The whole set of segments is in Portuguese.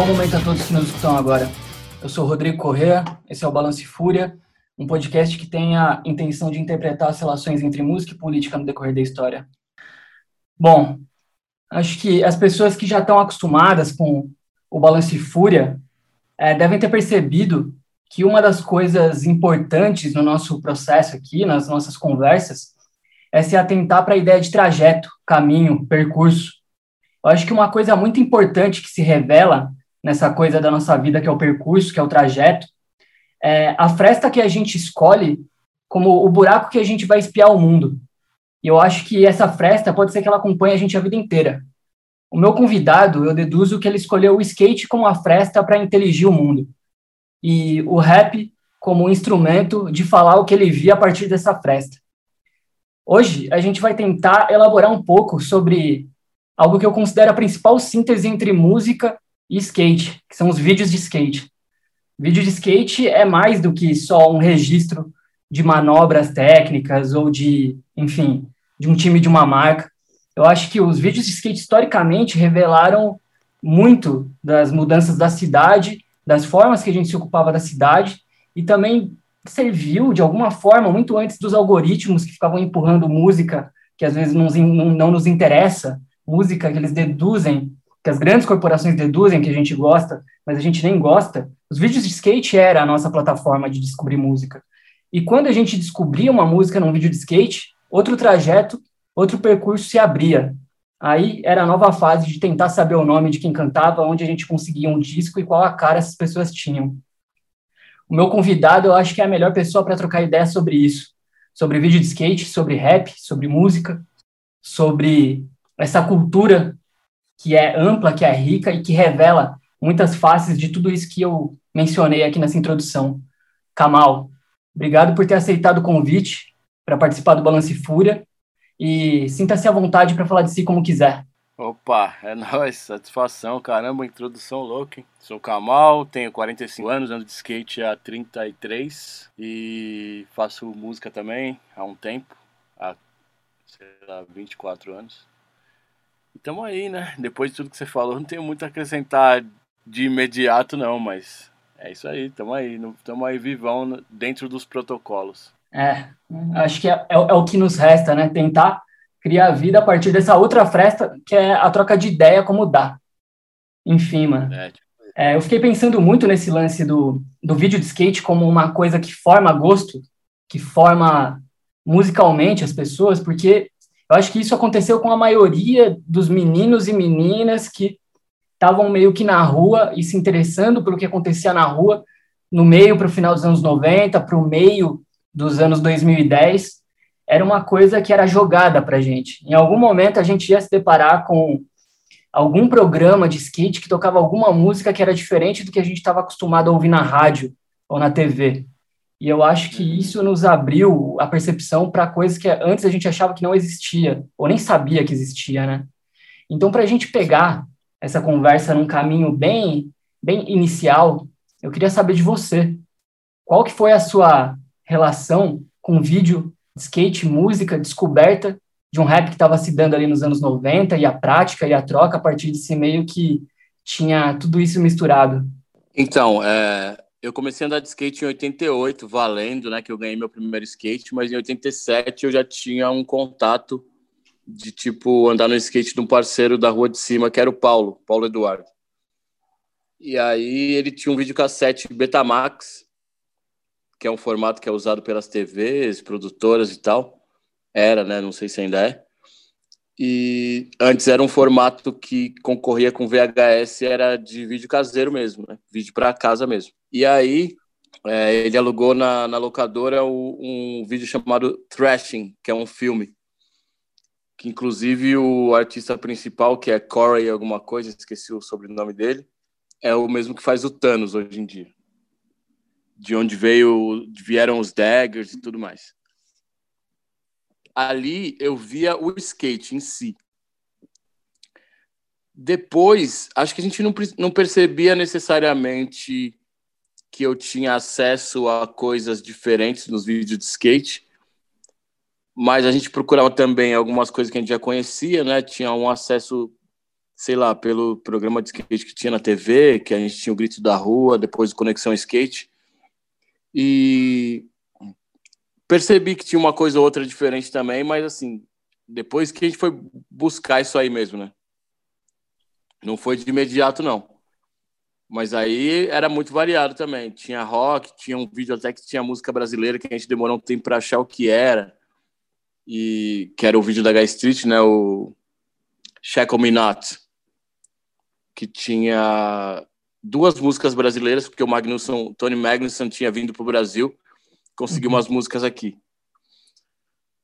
bom momento a todos que nos escutam agora. Eu sou Rodrigo Correa, esse é o Balance Fúria, um podcast que tem a intenção de interpretar as relações entre música e política no decorrer da história. Bom, acho que as pessoas que já estão acostumadas com o Balance Fúria é, devem ter percebido que uma das coisas importantes no nosso processo aqui, nas nossas conversas, é se atentar para a ideia de trajeto, caminho, percurso. Eu acho que uma coisa muito importante que se revela nessa coisa da nossa vida, que é o percurso, que é o trajeto, é a fresta que a gente escolhe como o buraco que a gente vai espiar o mundo. E eu acho que essa fresta pode ser que ela acompanhe a gente a vida inteira. O meu convidado, eu deduzo que ele escolheu o skate como a fresta para inteligir o mundo. E o rap como um instrumento de falar o que ele via a partir dessa fresta. Hoje, a gente vai tentar elaborar um pouco sobre algo que eu considero a principal síntese entre música e skate, que são os vídeos de skate. Vídeo de skate é mais do que só um registro de manobras técnicas ou de, enfim, de um time de uma marca. Eu acho que os vídeos de skate historicamente revelaram muito das mudanças da cidade, das formas que a gente se ocupava da cidade e também serviu de alguma forma muito antes dos algoritmos que ficavam empurrando música que às vezes não, não, não nos interessa, música que eles deduzem que as grandes corporações deduzem que a gente gosta, mas a gente nem gosta, os vídeos de skate era a nossa plataforma de descobrir música. E quando a gente descobria uma música num vídeo de skate, outro trajeto, outro percurso se abria. Aí era a nova fase de tentar saber o nome de quem cantava, onde a gente conseguia um disco e qual a cara essas pessoas tinham. O meu convidado, eu acho que é a melhor pessoa para trocar ideia sobre isso, sobre vídeo de skate, sobre rap, sobre música, sobre essa cultura que é ampla, que é rica e que revela muitas faces de tudo isso que eu mencionei aqui nessa introdução. Kamal, obrigado por ter aceitado o convite para participar do Balance Fúria e sinta-se à vontade para falar de si como quiser. Opa, é nóis, satisfação, caramba, introdução louca, hein? Sou Kamal, tenho 45 anos, ando de skate há 33 e faço música também há um tempo, há, sei lá, 24 anos. Estamos aí, né? Depois de tudo que você falou, não tenho muito a acrescentar de imediato, não, mas é isso aí, estamos aí, estamos aí vivão dentro dos protocolos. É, acho que é, é, é, o que nos resta, né? Tentar criar vida a partir dessa outra fresta, que é a troca de ideia como dá. Enfim, mano. É, tipo... é, eu fiquei pensando muito nesse lance do, do vídeo de skate como uma coisa que forma gosto, que forma musicalmente as pessoas, porque eu acho que isso aconteceu com a maioria dos meninos e meninas que estavam meio que na rua e se interessando pelo que acontecia na rua, no meio para o final dos anos 90, para o meio dos anos 2010. Era uma coisa que era jogada para a gente. Em algum momento a gente ia se deparar com algum programa de skate que tocava alguma música que era diferente do que a gente estava acostumado a ouvir na rádio ou na TV. E eu acho que uhum. isso nos abriu a percepção para coisas que antes a gente achava que não existia, ou nem sabia que existia, né? Então, para a gente pegar essa conversa num caminho bem, bem inicial, eu queria saber de você. Qual que foi a sua relação com vídeo, skate, música, descoberta de um rap que estava se dando ali nos anos 90 e a prática e a troca a partir desse meio que tinha tudo isso misturado? Então, é, eu comecei a andar de skate em 88, valendo, né? Que eu ganhei meu primeiro skate, mas em 87 eu já tinha um contato de tipo andar no skate de um parceiro da rua de cima, que era o Paulo, Paulo Eduardo. E aí ele tinha um videocassete Betamax, que é um formato que é usado pelas TVs, produtoras e tal. Era, né? Não sei se ainda é. E antes era um formato que concorria com VHS, era de vídeo caseiro mesmo, né? Vídeo para casa mesmo. E aí é, ele alugou na, na locadora o, um vídeo chamado Thrashing, que é um filme. Que inclusive o artista principal, que é Corey alguma coisa, esqueci o sobrenome dele, é o mesmo que faz o Thanos hoje em dia. De onde veio, vieram os daggers e tudo mais ali eu via o skate em si. Depois, acho que a gente não, não percebia necessariamente que eu tinha acesso a coisas diferentes nos vídeos de skate, mas a gente procurava também algumas coisas que a gente já conhecia, né? Tinha um acesso sei lá, pelo programa de skate que tinha na TV, que a gente tinha o Grito da Rua, depois o Conexão Skate. E percebi que tinha uma coisa ou outra diferente também, mas assim, depois que a gente foi buscar isso aí mesmo, né? Não foi de imediato, não. Mas aí era muito variado também. Tinha rock, tinha um vídeo até que tinha música brasileira que a gente demorou um tempo para achar o que era. E que era o vídeo da Guy Street, né? O Shackle Me Not. Que tinha duas músicas brasileiras, porque o Magnusson, Tony Magnusson tinha vindo para o Brasil, conseguiu uhum. umas músicas aqui.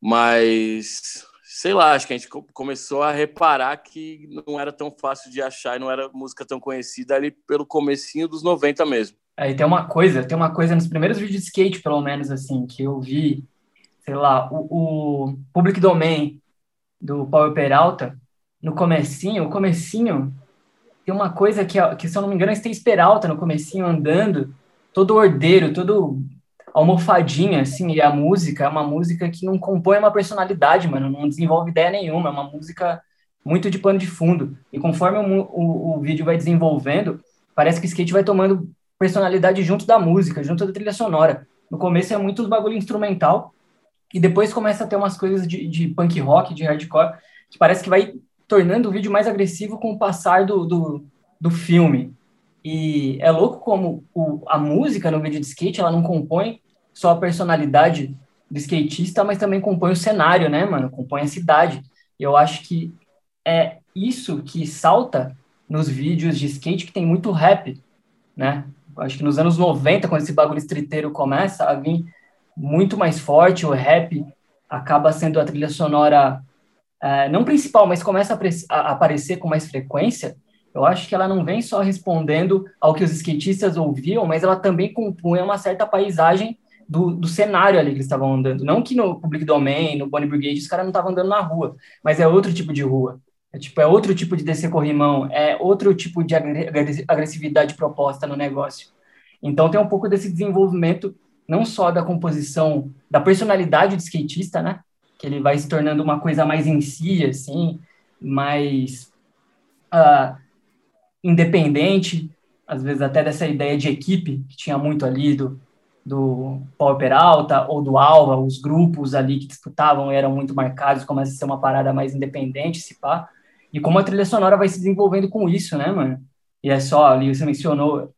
Mas sei lá, acho que a gente começou a reparar que não era tão fácil de achar e não era música tão conhecida ali pelo comecinho dos 90 mesmo. Aí tem uma coisa, tem uma coisa nos primeiros vídeos de skate, pelo menos, assim, que eu vi, sei lá, o, o Public Domain do Paulo Peralta, no comecinho, o comecinho tem uma coisa que, que se eu não me engano, é Peralta no comecinho andando, todo ordeiro, todo almofadinha, assim, e a música é uma música que não compõe uma personalidade, mano, não desenvolve ideia nenhuma, é uma música muito de pano de fundo. E conforme o, o, o vídeo vai desenvolvendo, parece que o skate vai tomando personalidade junto da música, junto da trilha sonora. No começo é muito bagulho instrumental, e depois começa a ter umas coisas de, de punk rock, de hardcore, que parece que vai tornando o vídeo mais agressivo com o passar do, do, do filme. E é louco como o, a música no vídeo de skate, ela não compõe só a personalidade do skatista, mas também compõe o cenário, né, mano? Compõe a cidade. E eu acho que é isso que salta nos vídeos de skate que tem muito rap, né? Acho que nos anos 90, quando esse bagulho streeteiro começa a vir muito mais forte, o rap acaba sendo a trilha sonora é, não principal, mas começa a, a aparecer com mais frequência, eu acho que ela não vem só respondendo ao que os skatistas ouviam, mas ela também compunha uma certa paisagem do, do cenário ali que eles estavam andando. Não que no Public Domain, no Bonnie Brigade, os caras não estavam andando na rua, mas é outro tipo de rua. É, tipo, é outro tipo de descer corrimão, é outro tipo de agressividade proposta no negócio. Então tem um pouco desse desenvolvimento, não só da composição, da personalidade do skatista, né? Que ele vai se tornando uma coisa mais em si, assim, mais uh, independente, às vezes até dessa ideia de equipe que tinha muito ali do, do Paulo Peralta ou do Alva, os grupos ali que disputavam eram muito marcados, começa a ser uma parada mais independente, se pá. E como a trilha sonora vai se desenvolvendo com isso, né, mano? E é só, ali você mencionou,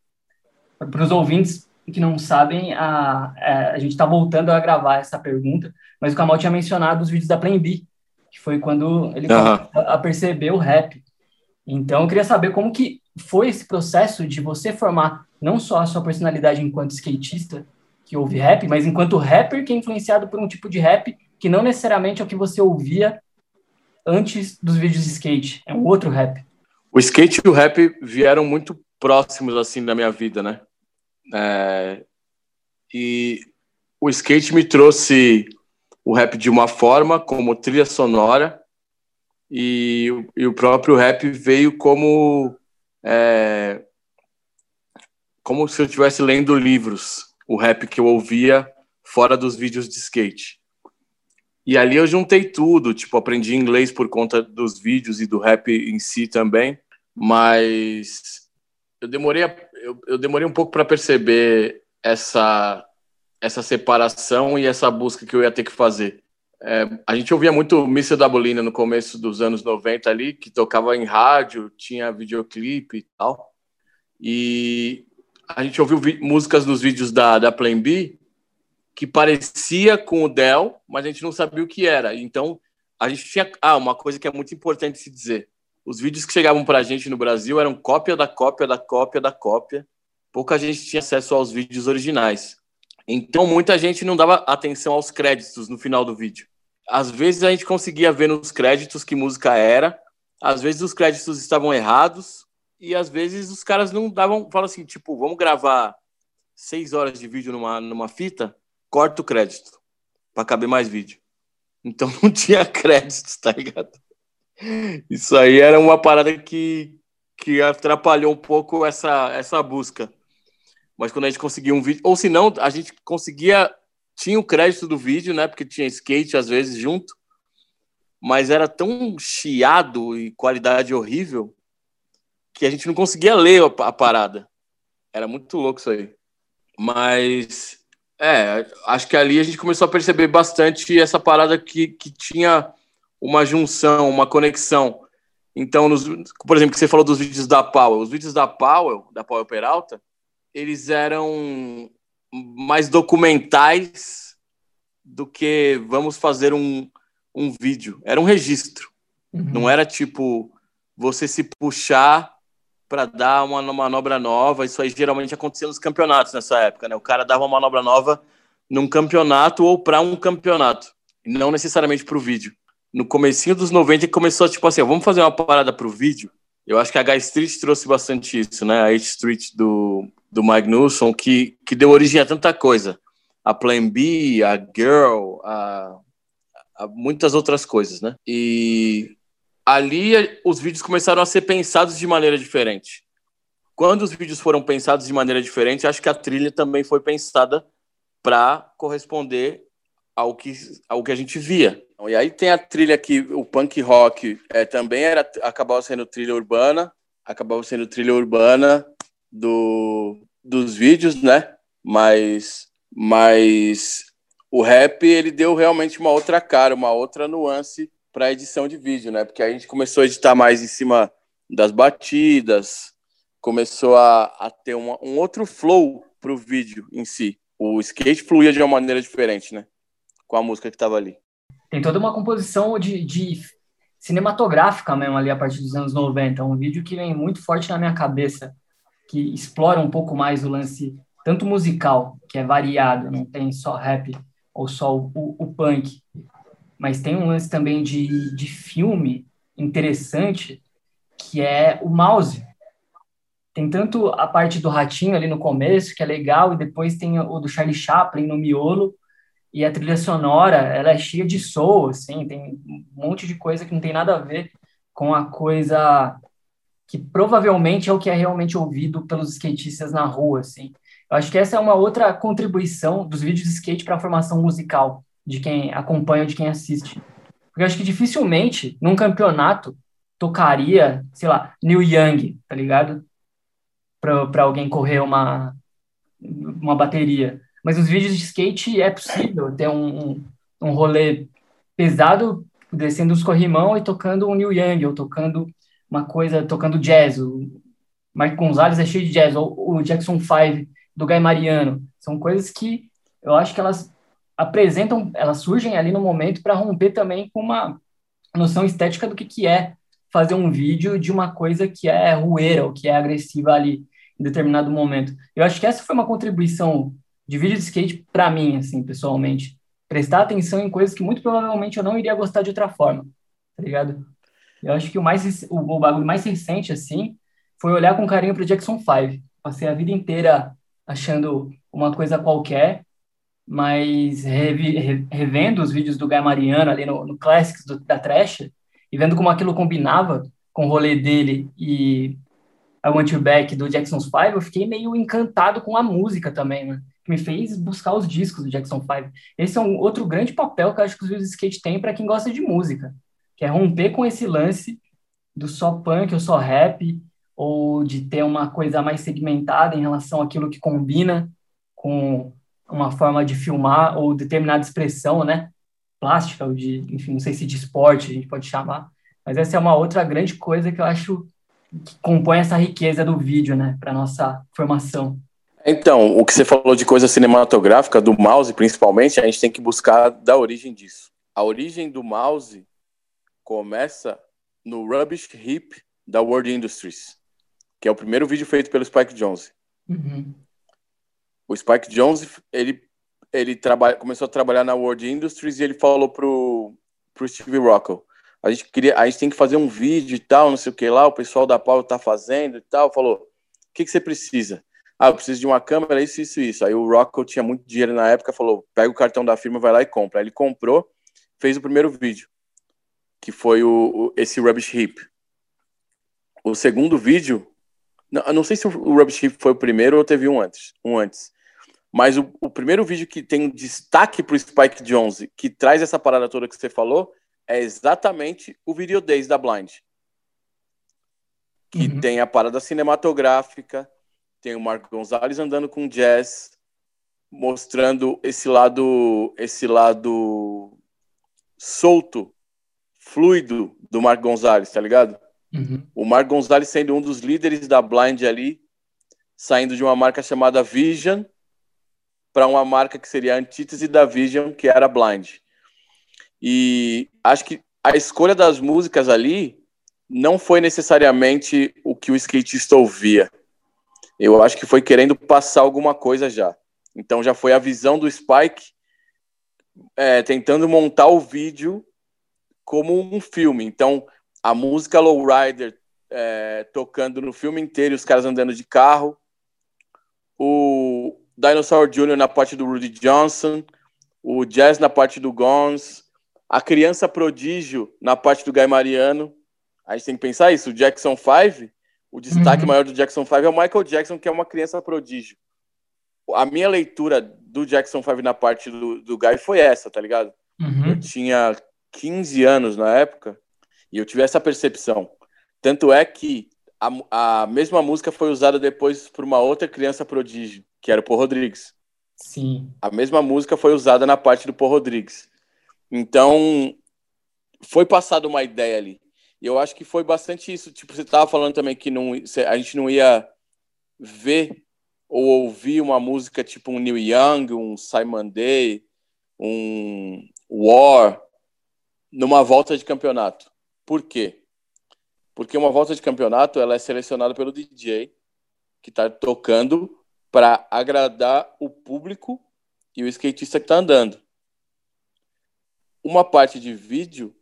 para os ouvintes que não sabem, a, a, é, a gente está voltando a gravar essa pergunta, mas o Kamal tinha mencionado os vídeos da Plan B, que foi quando ele uhum. a perceber o rap. Então, eu queria saber como que foi esse processo de você formar não só a sua personalidade enquanto skatista, que ouve rap, mas enquanto rapper que é influenciado por um tipo de rap que não necessariamente é o que você ouvia antes dos vídeos de skate, é um outro rap. O skate e o rap vieram muito próximos assim da minha vida, né? É... E o skate me trouxe o rap de uma forma, como trilha sonora, e, e o próprio rap veio como é... como se eu estivesse lendo livros o rap que eu ouvia fora dos vídeos de skate. E ali eu juntei tudo, tipo, aprendi inglês por conta dos vídeos e do rap em si também, mas eu demorei, eu, eu demorei um pouco para perceber essa, essa separação e essa busca que eu ia ter que fazer. É, a gente ouvia muito Missa da Bolina no começo dos anos 90 ali, que tocava em rádio, tinha videoclipe e tal. E a gente ouviu músicas nos vídeos da, da Plan B que parecia com o Dell, mas a gente não sabia o que era. Então, a gente tinha. Ah, uma coisa que é muito importante se dizer: os vídeos que chegavam para a gente no Brasil eram cópia da cópia da cópia da cópia. Pouca gente tinha acesso aos vídeos originais. Então, muita gente não dava atenção aos créditos no final do vídeo. Às vezes a gente conseguia ver nos créditos que música era, às vezes os créditos estavam errados, e às vezes os caras não davam, falam assim, tipo, vamos gravar seis horas de vídeo numa, numa fita, corta o crédito para caber mais vídeo. Então não tinha crédito, tá ligado? Isso aí era uma parada que, que atrapalhou um pouco essa, essa busca. Mas quando a gente conseguia um vídeo, ou se não, a gente conseguia, tinha o crédito do vídeo, né? Porque tinha skate às vezes junto, mas era tão chiado e qualidade horrível que a gente não conseguia ler a, parada. Era muito louco isso aí. Mas, é, acho que ali a gente começou a perceber bastante essa parada que, que tinha uma junção, uma conexão. Então, nos, por exemplo, que você falou dos vídeos da Powell. Os vídeos da Powell, da Powell Peralta, eles eram mais documentais do que vamos fazer um, um vídeo. Era um registro. Uhum. Não era tipo você se puxar para dar uma manobra nova. Isso aí geralmente acontecia nos campeonatos nessa época, né? O cara dava uma manobra nova num campeonato ou para um campeonato, não necessariamente para o vídeo. No comecinho dos 90 começou tipo assim, vamos fazer uma parada para o vídeo. Eu acho que a H Street trouxe bastante isso, né? A H Street do, do Magnusson, que, que deu origem a tanta coisa. A Plan B, a Girl, a, a muitas outras coisas, né? E ali os vídeos começaram a ser pensados de maneira diferente. Quando os vídeos foram pensados de maneira diferente, acho que a trilha também foi pensada para corresponder ao que, ao que a gente via. E aí tem a trilha que o punk rock é, também era acabou sendo trilha urbana, acabou sendo trilha urbana do, dos vídeos, né? Mas, mas o rap ele deu realmente uma outra cara, uma outra nuance para edição de vídeo, né? Porque a gente começou a editar mais em cima das batidas, começou a, a ter uma, um outro flow para o vídeo em si. O skate fluía de uma maneira diferente, né? Com a música que estava ali. Tem toda uma composição de, de cinematográfica mesmo ali a partir dos anos 90. Um vídeo que vem muito forte na minha cabeça, que explora um pouco mais o lance, tanto musical, que é variado, não tem só rap ou só o, o, o punk, mas tem um lance também de, de filme interessante, que é o mouse. Tem tanto a parte do ratinho ali no começo, que é legal, e depois tem o do Charlie Chaplin no miolo, e a trilha sonora, ela é cheia de soul, assim, tem um monte de coisa que não tem nada a ver com a coisa que provavelmente é o que é realmente ouvido pelos skatistas na rua, assim. Eu acho que essa é uma outra contribuição dos vídeos de skate para a formação musical de quem acompanha de quem assiste. Porque eu acho que dificilmente, num campeonato, tocaria, sei lá, Neil Young, tá ligado? Para alguém correr uma, uma bateria. Mas nos vídeos de skate é possível ter um, um, um rolê pesado descendo os corrimão e tocando um Neil Young, ou tocando uma coisa, tocando jazz. O Mark Gonzalez é cheio de jazz, ou o Jackson 5 do Guy Mariano. São coisas que eu acho que elas apresentam, elas surgem ali no momento para romper também com uma noção estética do que, que é fazer um vídeo de uma coisa que é rueira ou que é agressiva ali em determinado momento. Eu acho que essa foi uma contribuição de vídeo de skate para mim, assim, pessoalmente. Prestar atenção em coisas que muito provavelmente eu não iria gostar de outra forma, tá ligado? Eu acho que o mais o, o bagulho mais recente, assim, foi olhar com carinho pro Jackson 5. Passei a vida inteira achando uma coisa qualquer mas revi, revendo os vídeos do Guy Mariano ali no, no Classics do, da Trash e vendo como aquilo combinava com o rolê dele e I Want You Back do Jackson's Five, eu fiquei meio encantado com a música também, né? Que me fez buscar os discos do Jackson Five. Esse é um outro grande papel que eu acho que os vídeos de skate têm para quem gosta de música, que é romper com esse lance do só punk ou só rap, ou de ter uma coisa mais segmentada em relação àquilo que combina com uma forma de filmar ou determinada expressão, né? Plástica, ou de, enfim, não sei se de esporte a gente pode chamar, mas essa é uma outra grande coisa que eu acho que compõe essa riqueza do vídeo, né, para nossa formação. Então, o que você falou de coisa cinematográfica, do mouse principalmente, a gente tem que buscar da origem disso. A origem do mouse começa no Rubbish Heap da World Industries, que é o primeiro vídeo feito pelo Spike Jonze. Uhum. O Spike Jones, ele, ele trabalha, começou a trabalhar na World Industries e ele falou pro, pro Steve Rockwell, a gente queria, a gente tem que fazer um vídeo e tal, não sei o que lá, o pessoal da Paulo tá fazendo e tal, falou, o que, que você precisa? Ah, eu preciso de uma câmera, isso, isso, isso. Aí o Rockwell tinha muito dinheiro na época, falou, pega o cartão da firma, vai lá e compra. Aí ele comprou, fez o primeiro vídeo, que foi o, o esse Rubbish Heap. O segundo vídeo, não, não sei se o Rubbish Heap foi o primeiro ou teve um antes, um antes. Mas o, o primeiro vídeo que tem um destaque para o Spike Jones, que traz essa parada toda que você falou, é exatamente o Video Days da Blind. que uhum. tem a parada cinematográfica, tem o Marco Gonzalez andando com jazz, mostrando esse lado, esse lado solto, fluido do Marco Gonzalez, tá ligado? Uhum. O Marco Gonzalez sendo um dos líderes da Blind ali, saindo de uma marca chamada Vision para uma marca que seria a antítese da Vision, que era Blind. E acho que a escolha das músicas ali não foi necessariamente o que o skatista ouvia. Eu acho que foi querendo passar alguma coisa já. Então já foi a visão do Spike é, tentando montar o vídeo como um filme. Então a música Lowrider é, tocando no filme inteiro, os caras andando de carro, o Dinosaur Jr. na parte do Rudy Johnson, o Jazz na parte do Gons, a criança prodígio na parte do Guy Mariano. A gente tem que pensar isso. O Jackson 5, o destaque uhum. maior do Jackson 5 é o Michael Jackson, que é uma criança prodígio. A minha leitura do Jackson 5 na parte do, do Guy foi essa, tá ligado? Uhum. Eu tinha 15 anos na época e eu tive essa percepção. Tanto é que a, a mesma música foi usada depois por uma outra criança prodígio, que era o Paul Rodrigues. Sim. A mesma música foi usada na parte do Paul Rodrigues. Então, foi passada uma ideia ali. E eu acho que foi bastante isso. Tipo, você estava falando também que não, a gente não ia ver ou ouvir uma música tipo um Neil Young, um Simon Day, um War, numa volta de campeonato. Por quê? Porque uma volta de campeonato ela é selecionada pelo DJ que está tocando para agradar o público e o skatista que está andando. Uma parte de vídeo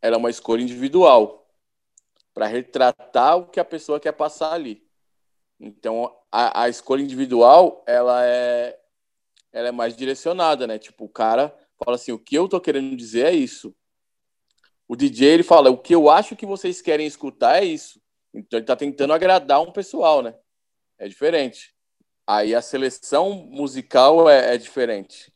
era é uma escolha individual para retratar o que a pessoa quer passar ali. Então, a, a, escolha individual, ela é, ela é mais direcionada, né? Tipo, o cara fala assim, o que eu tô querendo dizer é isso. O DJ, ele fala, o que eu acho que vocês querem escutar é isso. Então, ele tá tentando agradar um pessoal, né? É diferente. Aí a seleção musical é, é diferente.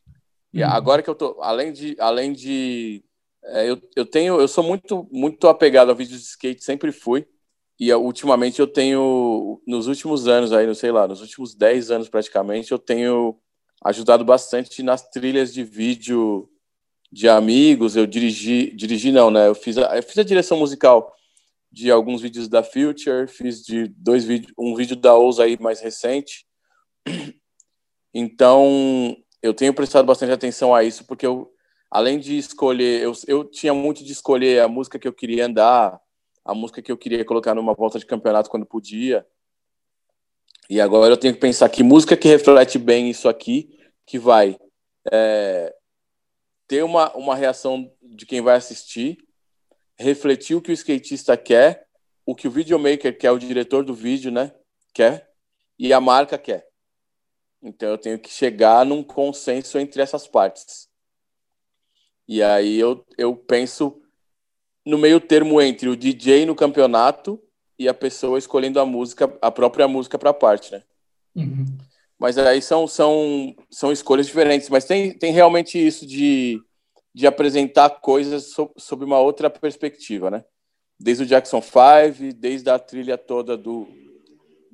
E uhum. agora que eu tô, além de, além de, é, eu, eu tenho, eu sou muito, muito apegado a vídeos de skate, sempre fui. E ultimamente eu tenho, nos últimos anos aí, não sei lá, nos últimos 10 anos praticamente, eu tenho ajudado bastante nas trilhas de vídeo de amigos. Eu dirigi, dirigi não, né? Eu fiz a, eu fiz a direção musical de alguns vídeos da Future, fiz de dois vídeos, um vídeo da Ousa aí mais recente. Então, eu tenho prestado bastante atenção a isso, porque eu, além de escolher, eu, eu tinha muito de escolher a música que eu queria andar, a música que eu queria colocar numa volta de campeonato quando podia. E agora eu tenho que pensar que música que reflete bem isso aqui, que vai é, ter uma, uma reação de quem vai assistir, refletir o que o skatista quer, o que o videomaker quer, o diretor do vídeo, né, quer, e a marca quer. Então eu tenho que chegar num consenso entre essas partes. E aí eu, eu penso no meio termo entre o DJ no campeonato e a pessoa escolhendo a música, a própria música para a parte, né? Uhum. Mas aí são, são, são escolhas diferentes. Mas tem, tem realmente isso de, de apresentar coisas sob, sob uma outra perspectiva, né? Desde o Jackson 5, desde a trilha toda do,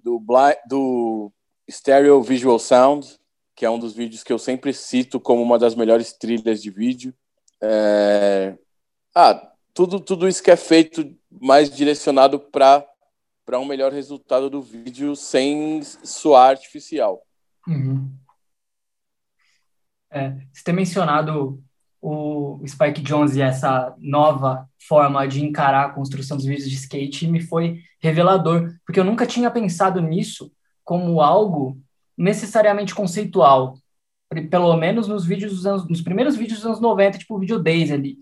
do, do Stereo Visual Sound, que é um dos vídeos que eu sempre cito como uma das melhores trilhas de vídeo. É... Ah, tudo, tudo isso que é feito mais direcionado para um melhor resultado do vídeo sem soar artificial. Uhum. É, você ter mencionado o Spike Jones e essa nova forma de encarar a construção dos vídeos de skate me foi revelador, porque eu nunca tinha pensado nisso como algo necessariamente conceitual. Pelo menos nos vídeos dos anos, nos primeiros vídeos dos anos 90, tipo o Video Days ali.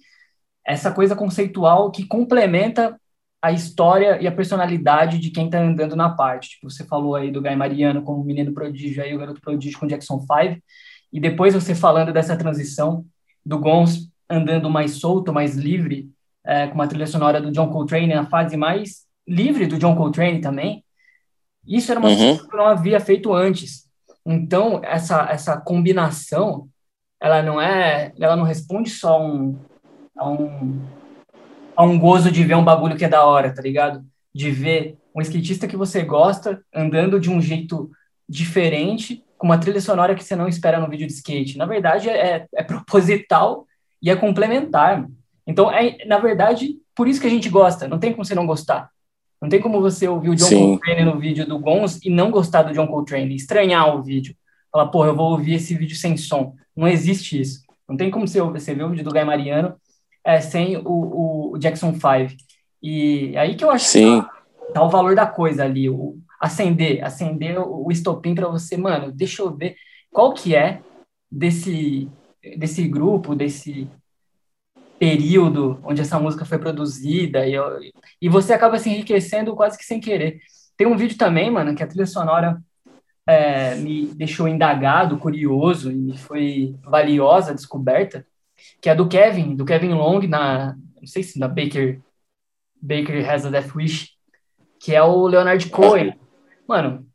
Essa coisa conceitual que complementa a história e a personalidade de quem está andando na parte. Tipo, você falou aí do Guy Mariano como menino prodígio, aí o garoto prodígio com Jackson 5, e depois você falando dessa transição do Gons andando mais solto, mais livre, é, com uma trilha sonora do John Coltrane, a fase mais livre do John Coltrane também, isso era uma uhum. coisa que eu não havia feito antes. Então, essa, essa combinação, ela não é, ela não responde só um, a um a um gozo de ver um bagulho que é da hora, tá ligado? De ver um skatista que você gosta andando de um jeito diferente, com uma trilha sonora que você não espera no vídeo de skate. Na verdade, é, é proposital e é complementar. Então, é, na verdade, por isso que a gente gosta. Não tem como você não gostar. Não tem como você ouvir o John Sim. Coltrane no vídeo do Gons e não gostar do John Coltrane, estranhar o vídeo. Falar, porra, eu vou ouvir esse vídeo sem som. Não existe isso. Não tem como você, você ver o vídeo do Guy Mariano é, sem o, o Jackson 5. E aí que eu acho Sim. que tá o valor da coisa ali, o acender, acender o, o estopim para você, mano, deixa eu ver qual que é desse desse grupo, desse período onde essa música foi produzida e, e você acaba se enriquecendo quase que sem querer. Tem um vídeo também, mano, que a trilha sonora é, me deixou indagado, curioso e foi valiosa a descoberta, que é do Kevin, do Kevin Long na, não sei se na Baker Baker Has a Death Wish, que é o Leonard Cohen. Mano,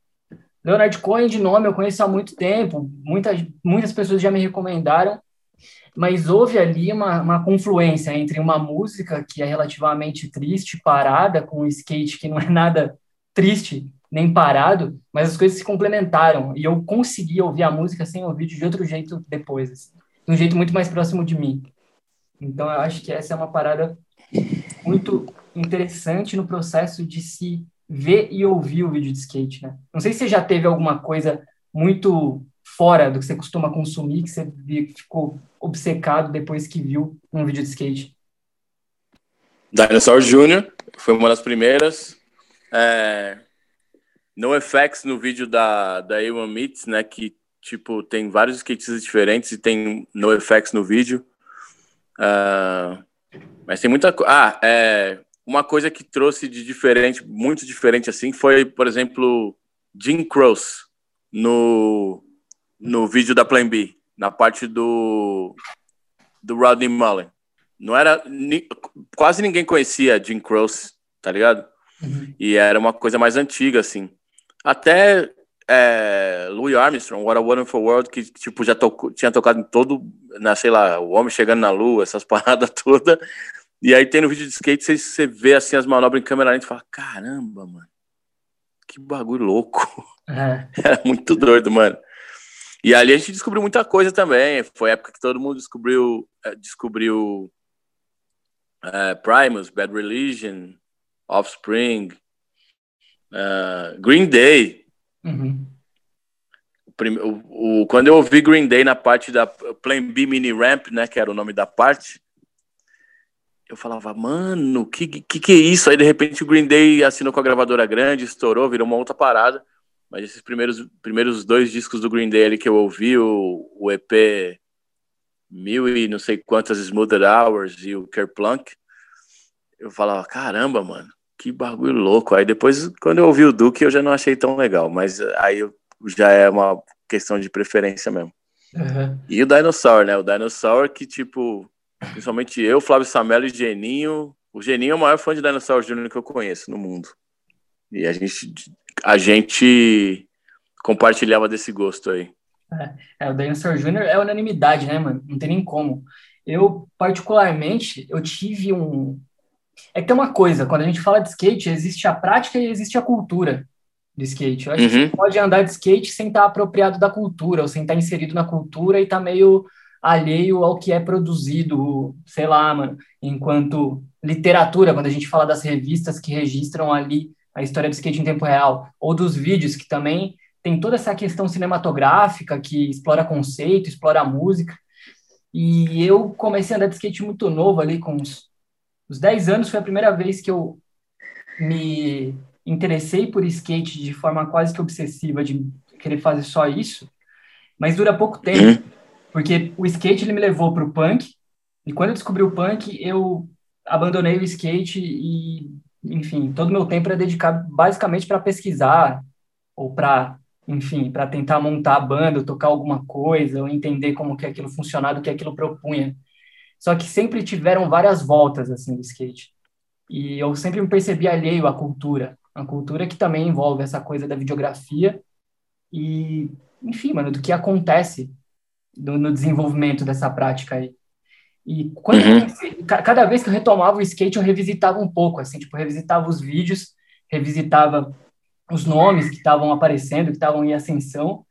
Leonard Cohen de nome eu conheço há muito tempo, muitas, muitas pessoas já me recomendaram, mas houve ali uma, uma confluência entre uma música que é relativamente triste, parada, com um skate que não é nada triste nem parado, mas as coisas se complementaram e eu consegui ouvir a música sem ouvir de outro jeito depois, assim, de um jeito muito mais próximo de mim. Então eu acho que essa é uma parada muito interessante no processo de se ver e ouvir o vídeo de skate, né? Não sei se você já teve alguma coisa muito fora do que você costuma consumir, que você ficou obcecado depois que viu um vídeo de skate. Dinosaur Jr. foi uma das primeiras. É... No Effects no vídeo da, da A1 Meets, né? Que, tipo, tem vários skatistas diferentes e tem No Effects no vídeo. Uh, mas tem muita coisa. Ah, é, uma coisa que trouxe de diferente, muito diferente assim, foi, por exemplo, Jim Cross no, no vídeo da Plan B, na parte do, do Rodney Mullen. Não era. Ni, quase ninguém conhecia Jim Cross, tá ligado? Uhum. E era uma coisa mais antiga, assim. Até é, Louis Armstrong, What a Wonderful World, que tipo já tocou, tinha tocado em todo, na, sei lá, o homem chegando na lua, essas paradas todas. E aí tem no vídeo de skate, você, você vê assim as manobras em câmera lenta e fala, caramba, mano, que bagulho louco. É. Era muito doido, mano. E ali a gente descobriu muita coisa também. Foi a época que todo mundo descobriu, é, descobriu uh, Primus, Bad Religion, Offspring, uh, Green Day, Uhum. O, o, quando eu ouvi Green Day na parte da Plan B Mini Ramp, né, que era o nome da parte, eu falava, mano, que, que que é isso? Aí de repente o Green Day assinou com a gravadora grande, estourou, virou uma outra parada. Mas esses primeiros, primeiros dois discos do Green Day ali que eu ouvi, o, o EP Mil e não sei quantas Smoothed Hours e o Kerplunk, eu falava, caramba, mano, que bagulho louco. Aí depois, quando eu ouvi o Duke, eu já não achei tão legal, mas aí já é uma questão de preferência mesmo. Uhum. E o Dinosaur, né? O Dinosaur que, tipo, principalmente eu, Flávio Samelo e Geninho. O Geninho é o maior fã de Dinosaur Jr. que eu conheço no mundo. E a gente, a gente compartilhava desse gosto aí. É, é o Dinosaur Jr. é unanimidade, né, mano? Não tem nem como. Eu, particularmente, eu tive um, é que tem uma coisa, quando a gente fala de skate, existe a prática e existe a cultura de skate. Eu acho uhum. que você pode andar de skate sem estar apropriado da cultura, ou sem estar inserido na cultura e estar meio alheio ao que é produzido, sei lá, mano, enquanto literatura, quando a gente fala das revistas que registram ali a história do skate em tempo real, ou dos vídeos que também tem toda essa questão cinematográfica que explora conceito, explora música. E eu comecei a andar de skate muito novo ali, com uns os 10 anos foi a primeira vez que eu me interessei por skate de forma quase que obsessiva, de querer fazer só isso, mas dura pouco tempo, uhum. porque o skate ele me levou para o punk, e quando eu descobri o punk, eu abandonei o skate e, enfim, todo meu tempo era dedicado basicamente para pesquisar, ou para, enfim, para tentar montar a banda, tocar alguma coisa, ou entender como que aquilo funcionava, o que aquilo propunha. Só que sempre tiveram várias voltas assim do skate. E eu sempre me percebi alheio à cultura, a cultura que também envolve essa coisa da videografia e, enfim, mano, do que acontece do, no desenvolvimento dessa prática aí. E quando uhum. cada vez que eu retomava o skate, eu revisitava um pouco, assim, tipo, revisitava os vídeos revisitava os nomes que estavam aparecendo, que estavam em ascensão.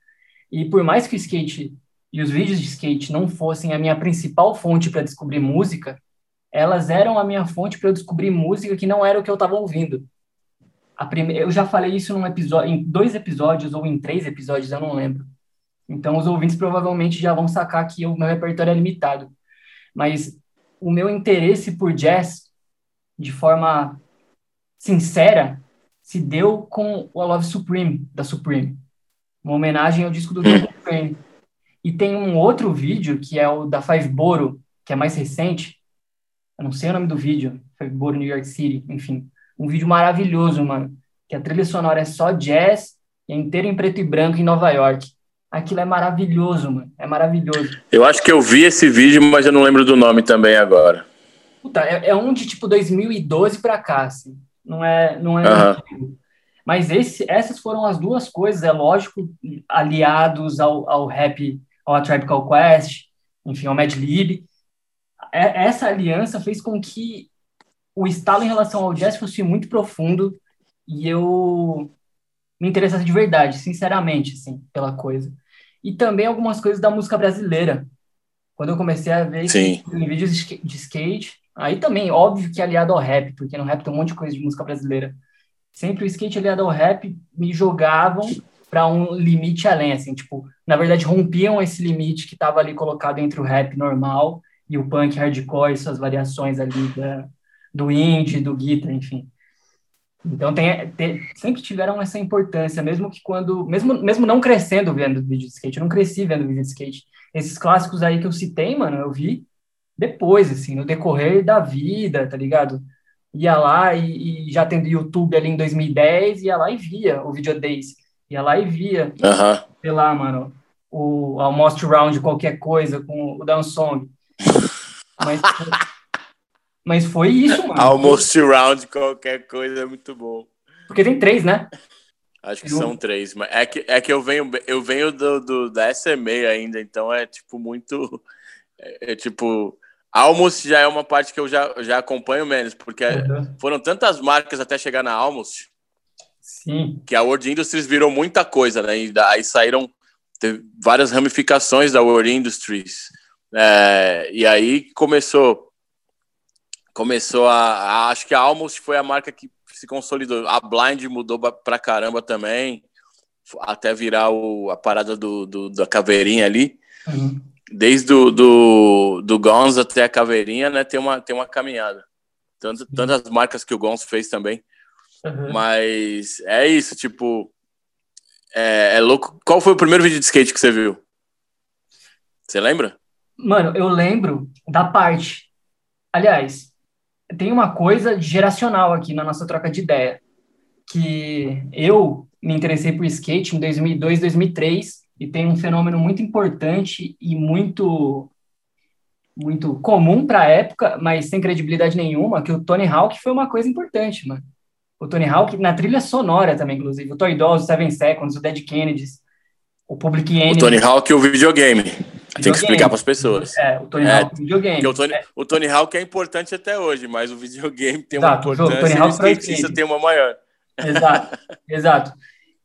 E por mais que o skate e os vídeos de skate não fossem a minha principal fonte para descobrir música, elas eram a minha fonte para eu descobrir música que não era o que eu estava ouvindo. Prime... Eu já falei isso num episódio, em dois episódios ou em três episódios, eu não lembro. Então os ouvintes provavelmente já vão sacar que o meu repertório é limitado. Mas o meu interesse por jazz, de forma sincera, se deu com o Love Supreme, da Supreme. Uma homenagem ao disco do. Supreme. E tem um outro vídeo, que é o da Five Boro, que é mais recente. Eu não sei o nome do vídeo. Five Boro, New York City. Enfim, um vídeo maravilhoso, mano. Que a trilha sonora é só jazz e é inteiro em preto e branco em Nova York. Aquilo é maravilhoso, mano. É maravilhoso. Eu acho que eu vi esse vídeo, mas eu não lembro do nome também agora. Puta, é, é um de tipo 2012 pra cá, assim. Não é, não é uhum. Mas esse, essas foram as duas coisas, é lógico, aliados ao, ao rap, ao A Tribe Called Quest, enfim, ao Mad Lib. É, essa aliança fez com que o estalo em relação ao jazz fosse muito profundo e eu me interessasse de verdade, sinceramente, assim, pela coisa. E também algumas coisas da música brasileira. Quando eu comecei a ver Sim. em vídeos de skate, aí também, óbvio que é aliado ao rap, porque no rap tem um monte de coisa de música brasileira. Sempre o skate aliado ao rap me jogavam para um limite além, assim, tipo, na verdade rompiam esse limite que estava ali colocado entre o rap normal e o punk hardcore e suas variações ali da, do indie, do guitar, enfim. Então tem, tem, sempre tiveram essa importância, mesmo que quando, mesmo, mesmo não crescendo vendo vídeo de skate, eu não cresci vendo vídeo de skate. Esses clássicos aí que eu citei, mano, eu vi depois, assim, no decorrer da vida, tá ligado? Ia lá e, e já tendo YouTube ali em 2010, ia lá e via o Video Days, ia lá e via, uhum. sei lá, mano, o Almost Round qualquer coisa com o Down Song. Mas mas foi isso, mano. Almost round qualquer coisa é muito bom. Porque tem três, né? Acho que eu... são três, mas é que, é que eu venho, eu venho do, do, da SMA ainda, então é tipo muito. É, é, tipo. Almost já é uma parte que eu já, já acompanho menos, porque uhum. foram tantas marcas até chegar na Almost. Sim. Que a World Industries virou muita coisa, né? E aí saíram várias ramificações da World Industries. É, e aí começou começou a, a, Acho que a Almost foi a marca que se consolidou. A Blind mudou pra caramba também, até virar o, a parada do, do da caveirinha ali. Uhum. Desde do, do, do Gons até a caveirinha, né? Tem uma, tem uma caminhada. Tanto, tantas marcas que o Gons fez também. Uhum. Mas é isso, tipo. É, é louco. Qual foi o primeiro vídeo de skate que você viu? Você lembra? Mano, eu lembro da parte. Aliás, tem uma coisa geracional aqui na nossa troca de ideia, que eu me interessei por skate em 2002, 2003, e tem um fenômeno muito importante e muito muito comum para a época, mas sem credibilidade nenhuma, que o Tony Hawk foi uma coisa importante, mano. O Tony Hawk na trilha sonora também, inclusive. O Toy Dolls, o Seven Seconds, o Dead Kennedys, o Public Enemy. O Tony Hawk e o videogame. Tem que explicar para as pessoas. É, o Tony é, Hawk videogame. O Tony, é. o Tony Hawk é importante até hoje, mas o videogame tem uma exato, importância o Tony Hawk e o skatista tem uma maior. Exato, exato.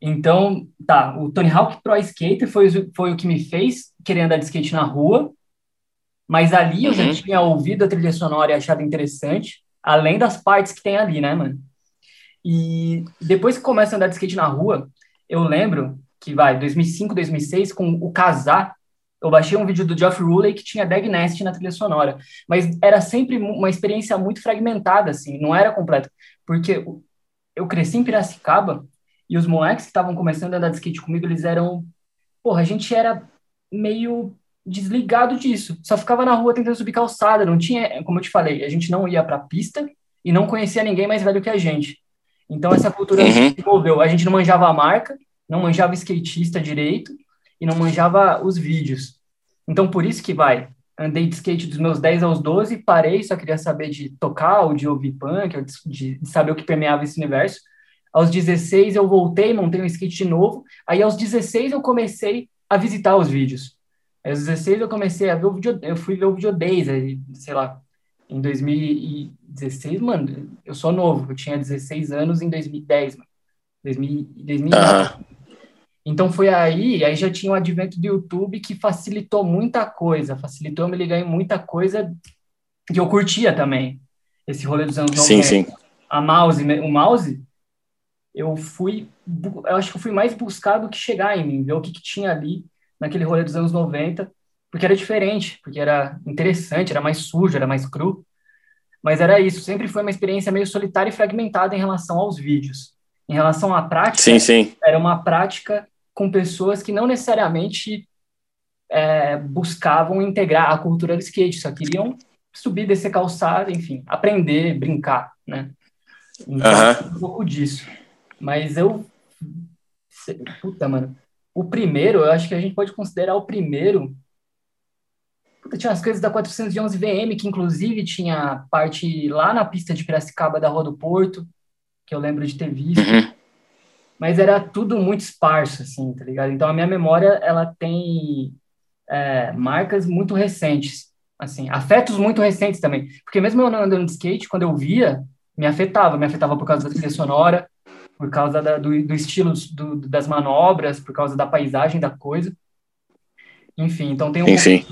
Então, tá, o Tony Hawk Pro Skater foi, foi o que me fez querer andar de skate na rua, mas ali eu já uhum. tinha ouvido a trilha sonora e achado interessante, além das partes que tem ali, né, mano? E depois que começa a andar de skate na rua, eu lembro que vai, 2005, 2006, com o Casar, eu baixei um vídeo do Geoff Ruley que tinha Dag Nest na trilha sonora, mas era sempre uma experiência muito fragmentada, assim, não era completa, porque eu cresci em Piracicaba e os moleques que estavam começando a andar de skate comigo, eles eram, porra, a gente era meio desligado disso, só ficava na rua tentando subir calçada, não tinha, como eu te falei, a gente não ia pra pista e não conhecia ninguém mais velho que a gente. Então essa cultura uhum. se desenvolveu, a gente não manjava a marca, não manjava skatista direito, e não manjava os vídeos. Então, por isso que vai. Andei de skate dos meus 10 aos 12, parei, só queria saber de tocar ou de ouvir punk, ou de, de saber o que permeava esse universo. Aos 16 eu voltei, montei um skate de novo. Aí aos 16 eu comecei a visitar os vídeos. Aí, aos 16 eu comecei a ver o vídeo, eu fui ver o vídeo 10, aí, sei lá, em 2016, mano, eu sou novo, eu tinha 16 anos em 2010, mano. 2000, 2009. Uhum. Então foi aí, aí já tinha o advento do YouTube que facilitou muita coisa, facilitou eu me ligar em muita coisa que eu curtia também. Esse rolê dos anos 90. Sim, sim. A mouse, o mouse, eu fui, eu acho que eu fui mais buscar do que chegar em mim, ver o que, que tinha ali naquele rolê dos anos 90 porque era diferente, porque era interessante, era mais sujo, era mais cru. Mas era isso, sempre foi uma experiência meio solitária e fragmentada em relação aos vídeos. Em relação à prática, sim, sim. era uma prática com pessoas que não necessariamente é, buscavam integrar a cultura do skate, só queriam subir, descer calçada, enfim, aprender, brincar, né? Então, um pouco disso. Mas eu... Puta, mano. O primeiro, eu acho que a gente pode considerar o primeiro tinha as coisas da 411 VM, que inclusive tinha parte lá na pista de Piracicaba da Rua do Porto, que eu lembro de ter visto. Uhum. Mas era tudo muito esparso, assim, tá ligado? Então a minha memória, ela tem é, marcas muito recentes, assim, afetos muito recentes também. Porque mesmo eu andando de skate, quando eu via, me afetava. Me afetava por causa da trilha sonora, por causa da, do, do estilo do, das manobras, por causa da paisagem da coisa. Enfim, então tem um. Sim, sim.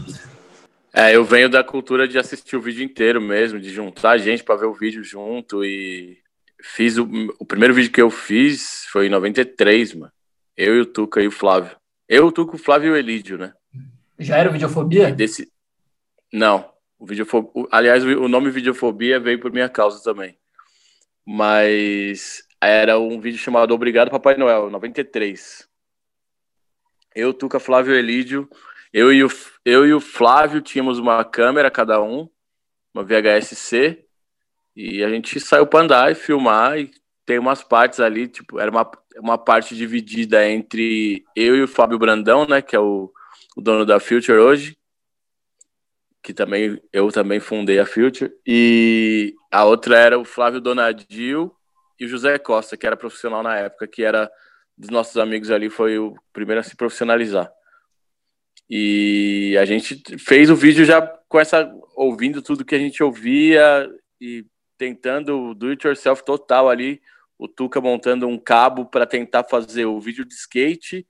É, eu venho da cultura de assistir o vídeo inteiro mesmo, de juntar gente para ver o vídeo junto e fiz o, o, primeiro vídeo que eu fiz foi em 93, mano. Eu e o Tuca e o Flávio. Eu, o Tuca, o Flávio e o Elídio, né? Já era videofobia? Desse... Não. O videofobia... Aliás, o nome videofobia veio por minha causa também. Mas era um vídeo chamado Obrigado Papai Noel, 93. Eu, Tuca, Flávio e Elídio eu e, o, eu e o Flávio tínhamos uma câmera, cada um, uma VHS-C, e a gente saiu para andar e filmar, e tem umas partes ali, tipo, era uma, uma parte dividida entre eu e o Fábio Brandão, né, que é o, o dono da Future hoje, que também eu também fundei a Future, e a outra era o Flávio Donadil e o José Costa, que era profissional na época, que era dos nossos amigos ali, foi o primeiro a se profissionalizar. E a gente fez o vídeo já com essa ouvindo tudo que a gente ouvia e tentando do it yourself total ali, o Tuca montando um cabo para tentar fazer o vídeo de skate,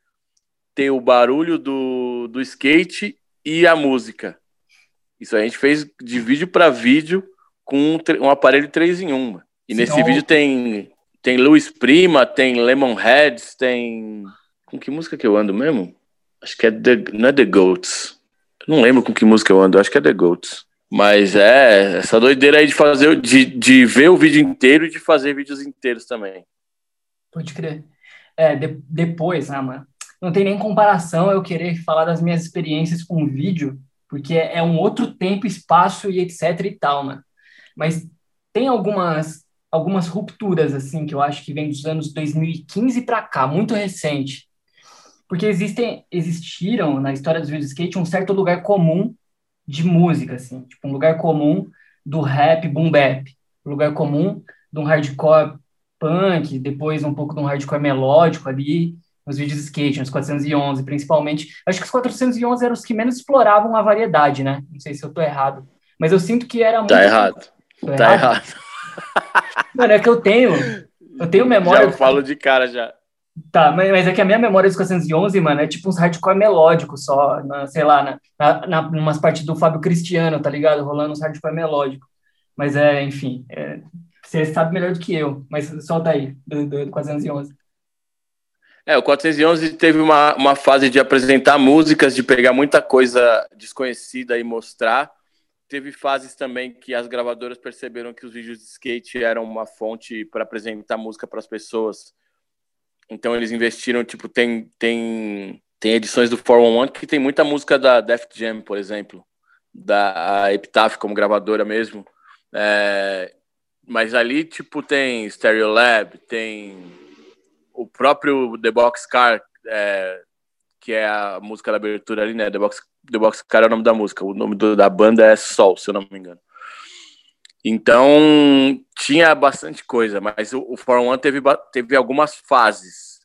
ter o barulho do, do skate e a música. Isso a gente fez de vídeo para vídeo com um, um, aparelho 3 em 1. E nesse vídeo tem tem Luiz Prima, tem Lemonheads, tem com que música que eu ando mesmo? Acho que é The, não é The Goats. Não lembro com que música eu ando, acho que é The Goats. Mas é essa doideira aí de fazer, de, de ver o vídeo inteiro e de fazer vídeos inteiros também. Pode crer. É, de, depois, né, mano? Não tem nem comparação eu querer falar das minhas experiências com vídeo, porque é, é um outro tempo, espaço e etc e tal, mano. Mas tem algumas algumas rupturas assim que eu acho que vem dos anos 2015 para cá, muito recente, porque existem, existiram na história dos vídeos skate um certo lugar comum de música, assim, tipo um lugar comum do rap boom bap, um lugar comum de um hardcore punk, depois um pouco de um hardcore melódico ali, nos vídeos skate, nos 411, principalmente. Acho que os 411 eram os que menos exploravam a variedade, né? Não sei se eu tô errado. Mas eu sinto que era tá muito. Tá errado. Tô tá errado. errado. Mano, é que eu tenho. Eu tenho memória. Já eu falo de cara já. Tá, mas é que a minha memória dos 411, mano, é tipo uns hardcore melódicos só, na, sei lá, na, na, na, umas partes do Fábio Cristiano, tá ligado? Rolando uns hardcore melódicos. Mas é, enfim, é, você sabe melhor do que eu, mas solta aí, do, do, do 411. É, o 411 teve uma, uma fase de apresentar músicas, de pegar muita coisa desconhecida e mostrar. Teve fases também que as gravadoras perceberam que os vídeos de skate eram uma fonte para apresentar música para as pessoas então eles investiram, tipo, tem, tem, tem edições do 411 que tem muita música da Def Jam, por exemplo, da Epitaph como gravadora mesmo. É, mas ali, tipo, tem Stereo Lab, tem o próprio The Box Car, é, que é a música da abertura ali, né? The Box, The Box Car é o nome da música, o nome do, da banda é Sol, se eu não me engano. Então, tinha bastante coisa, mas o, o Fórmula 1 teve, teve algumas fases,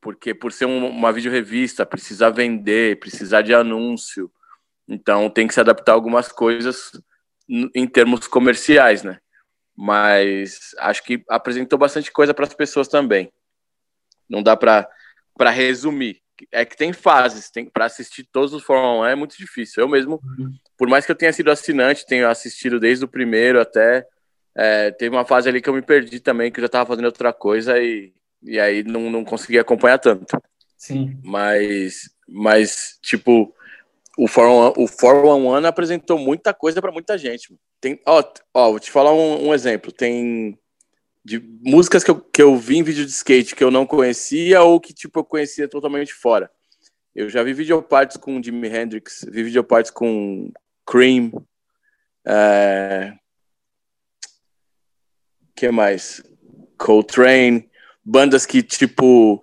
porque por ser um, uma videorevista, precisar vender, precisar de anúncio, então tem que se adaptar a algumas coisas em termos comerciais, né? Mas acho que apresentou bastante coisa para as pessoas também. Não dá para resumir. É que tem fases, tem para assistir todos os Fórmula 1 é muito difícil. Eu mesmo, uhum. por mais que eu tenha sido assinante, tenho assistido desde o primeiro até é, teve uma fase ali que eu me perdi também, que eu já estava fazendo outra coisa e, e aí não, não consegui acompanhar tanto. Sim. Mas, mas tipo, o Fórmula, o Fórmula One apresentou muita coisa para muita gente. Tem, ó, ó, vou te falar um, um, exemplo. Tem de músicas que eu, que eu vi em vídeo de skate que eu não conhecia ou que tipo eu conhecia totalmente fora. Eu já vi videopartes com Jimi Hendrix, vi videopartes com Cream, é... que mais? Coltrane, bandas que tipo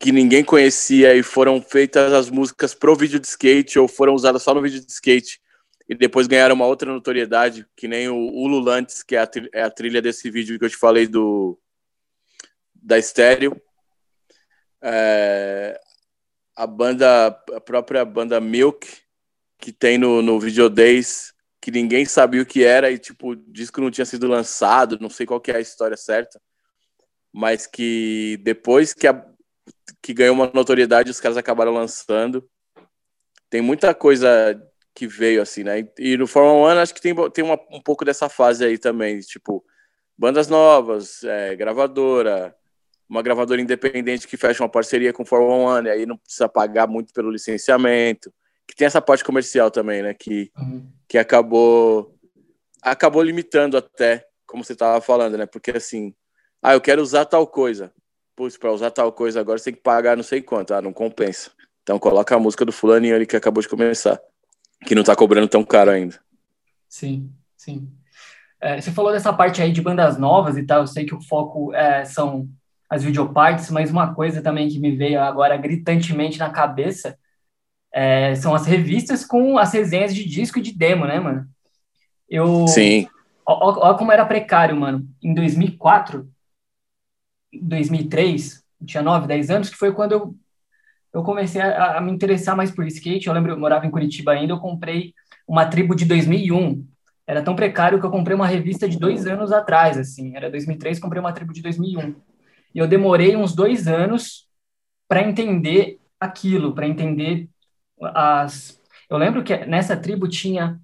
que ninguém conhecia e foram feitas as músicas pro vídeo de skate ou foram usadas só no vídeo de skate e depois ganharam uma outra notoriedade, que nem o Ululantes, que é a, é a trilha desse vídeo que eu te falei do da Estéreo. É, a banda, a própria banda Milk, que tem no, no Videodays, que ninguém sabia o que era e, tipo, o disco não tinha sido lançado, não sei qual que é a história certa, mas que depois que a, que ganhou uma notoriedade, os caras acabaram lançando. Tem muita coisa que veio assim, né? E no Fórmula 1 acho que tem, tem uma, um pouco dessa fase aí também, tipo, bandas novas, é, gravadora, uma gravadora independente que fecha uma parceria com Fórmula 1 e aí não precisa pagar muito pelo licenciamento, que tem essa parte comercial também, né? Que, uhum. que acabou acabou limitando até, como você estava falando, né? Porque assim, ah, eu quero usar tal coisa putz, para usar tal coisa agora você tem que pagar não sei quanto, ah, não compensa. Então coloca a música do fulaninho ali que acabou de começar, que não tá cobrando tão caro ainda. Sim, sim. É, você falou dessa parte aí de bandas novas e tal, eu sei que o foco é, são as videopartes, mas uma coisa também que me veio agora gritantemente na cabeça é, são as revistas com as resenhas de disco e de demo, né, mano? Eu, Sim. Olha como era precário, mano. Em 2004, 2003, tinha 9, 10 anos, que foi quando eu, eu comecei a, a, me interessar mais por skate. Eu lembro, eu morava em Curitiba ainda, eu comprei uma tribo de 2001. Era tão precário que eu comprei uma revista de dois anos atrás, assim. Era 2003, comprei uma tribo de 2001. E eu demorei uns dois anos para entender aquilo, para entender as... Eu lembro que nessa tribo tinha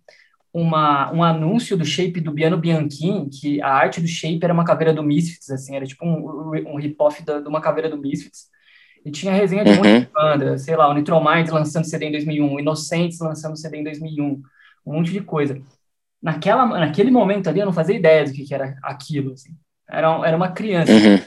uma, um anúncio do shape do Biano Bianchini, que a arte do shape era uma caveira do Misfits, assim, era tipo um, um rip-off de uma caveira do Misfits. E tinha resenha de uhum. muita banda, sei lá, o Nitromind lançando CD em 2001, Inocentes lançando CD em 2001, um monte de coisa. Naquela, naquele momento ali, eu não fazia ideia do que, que era aquilo, assim. Era, era uma criança, uhum.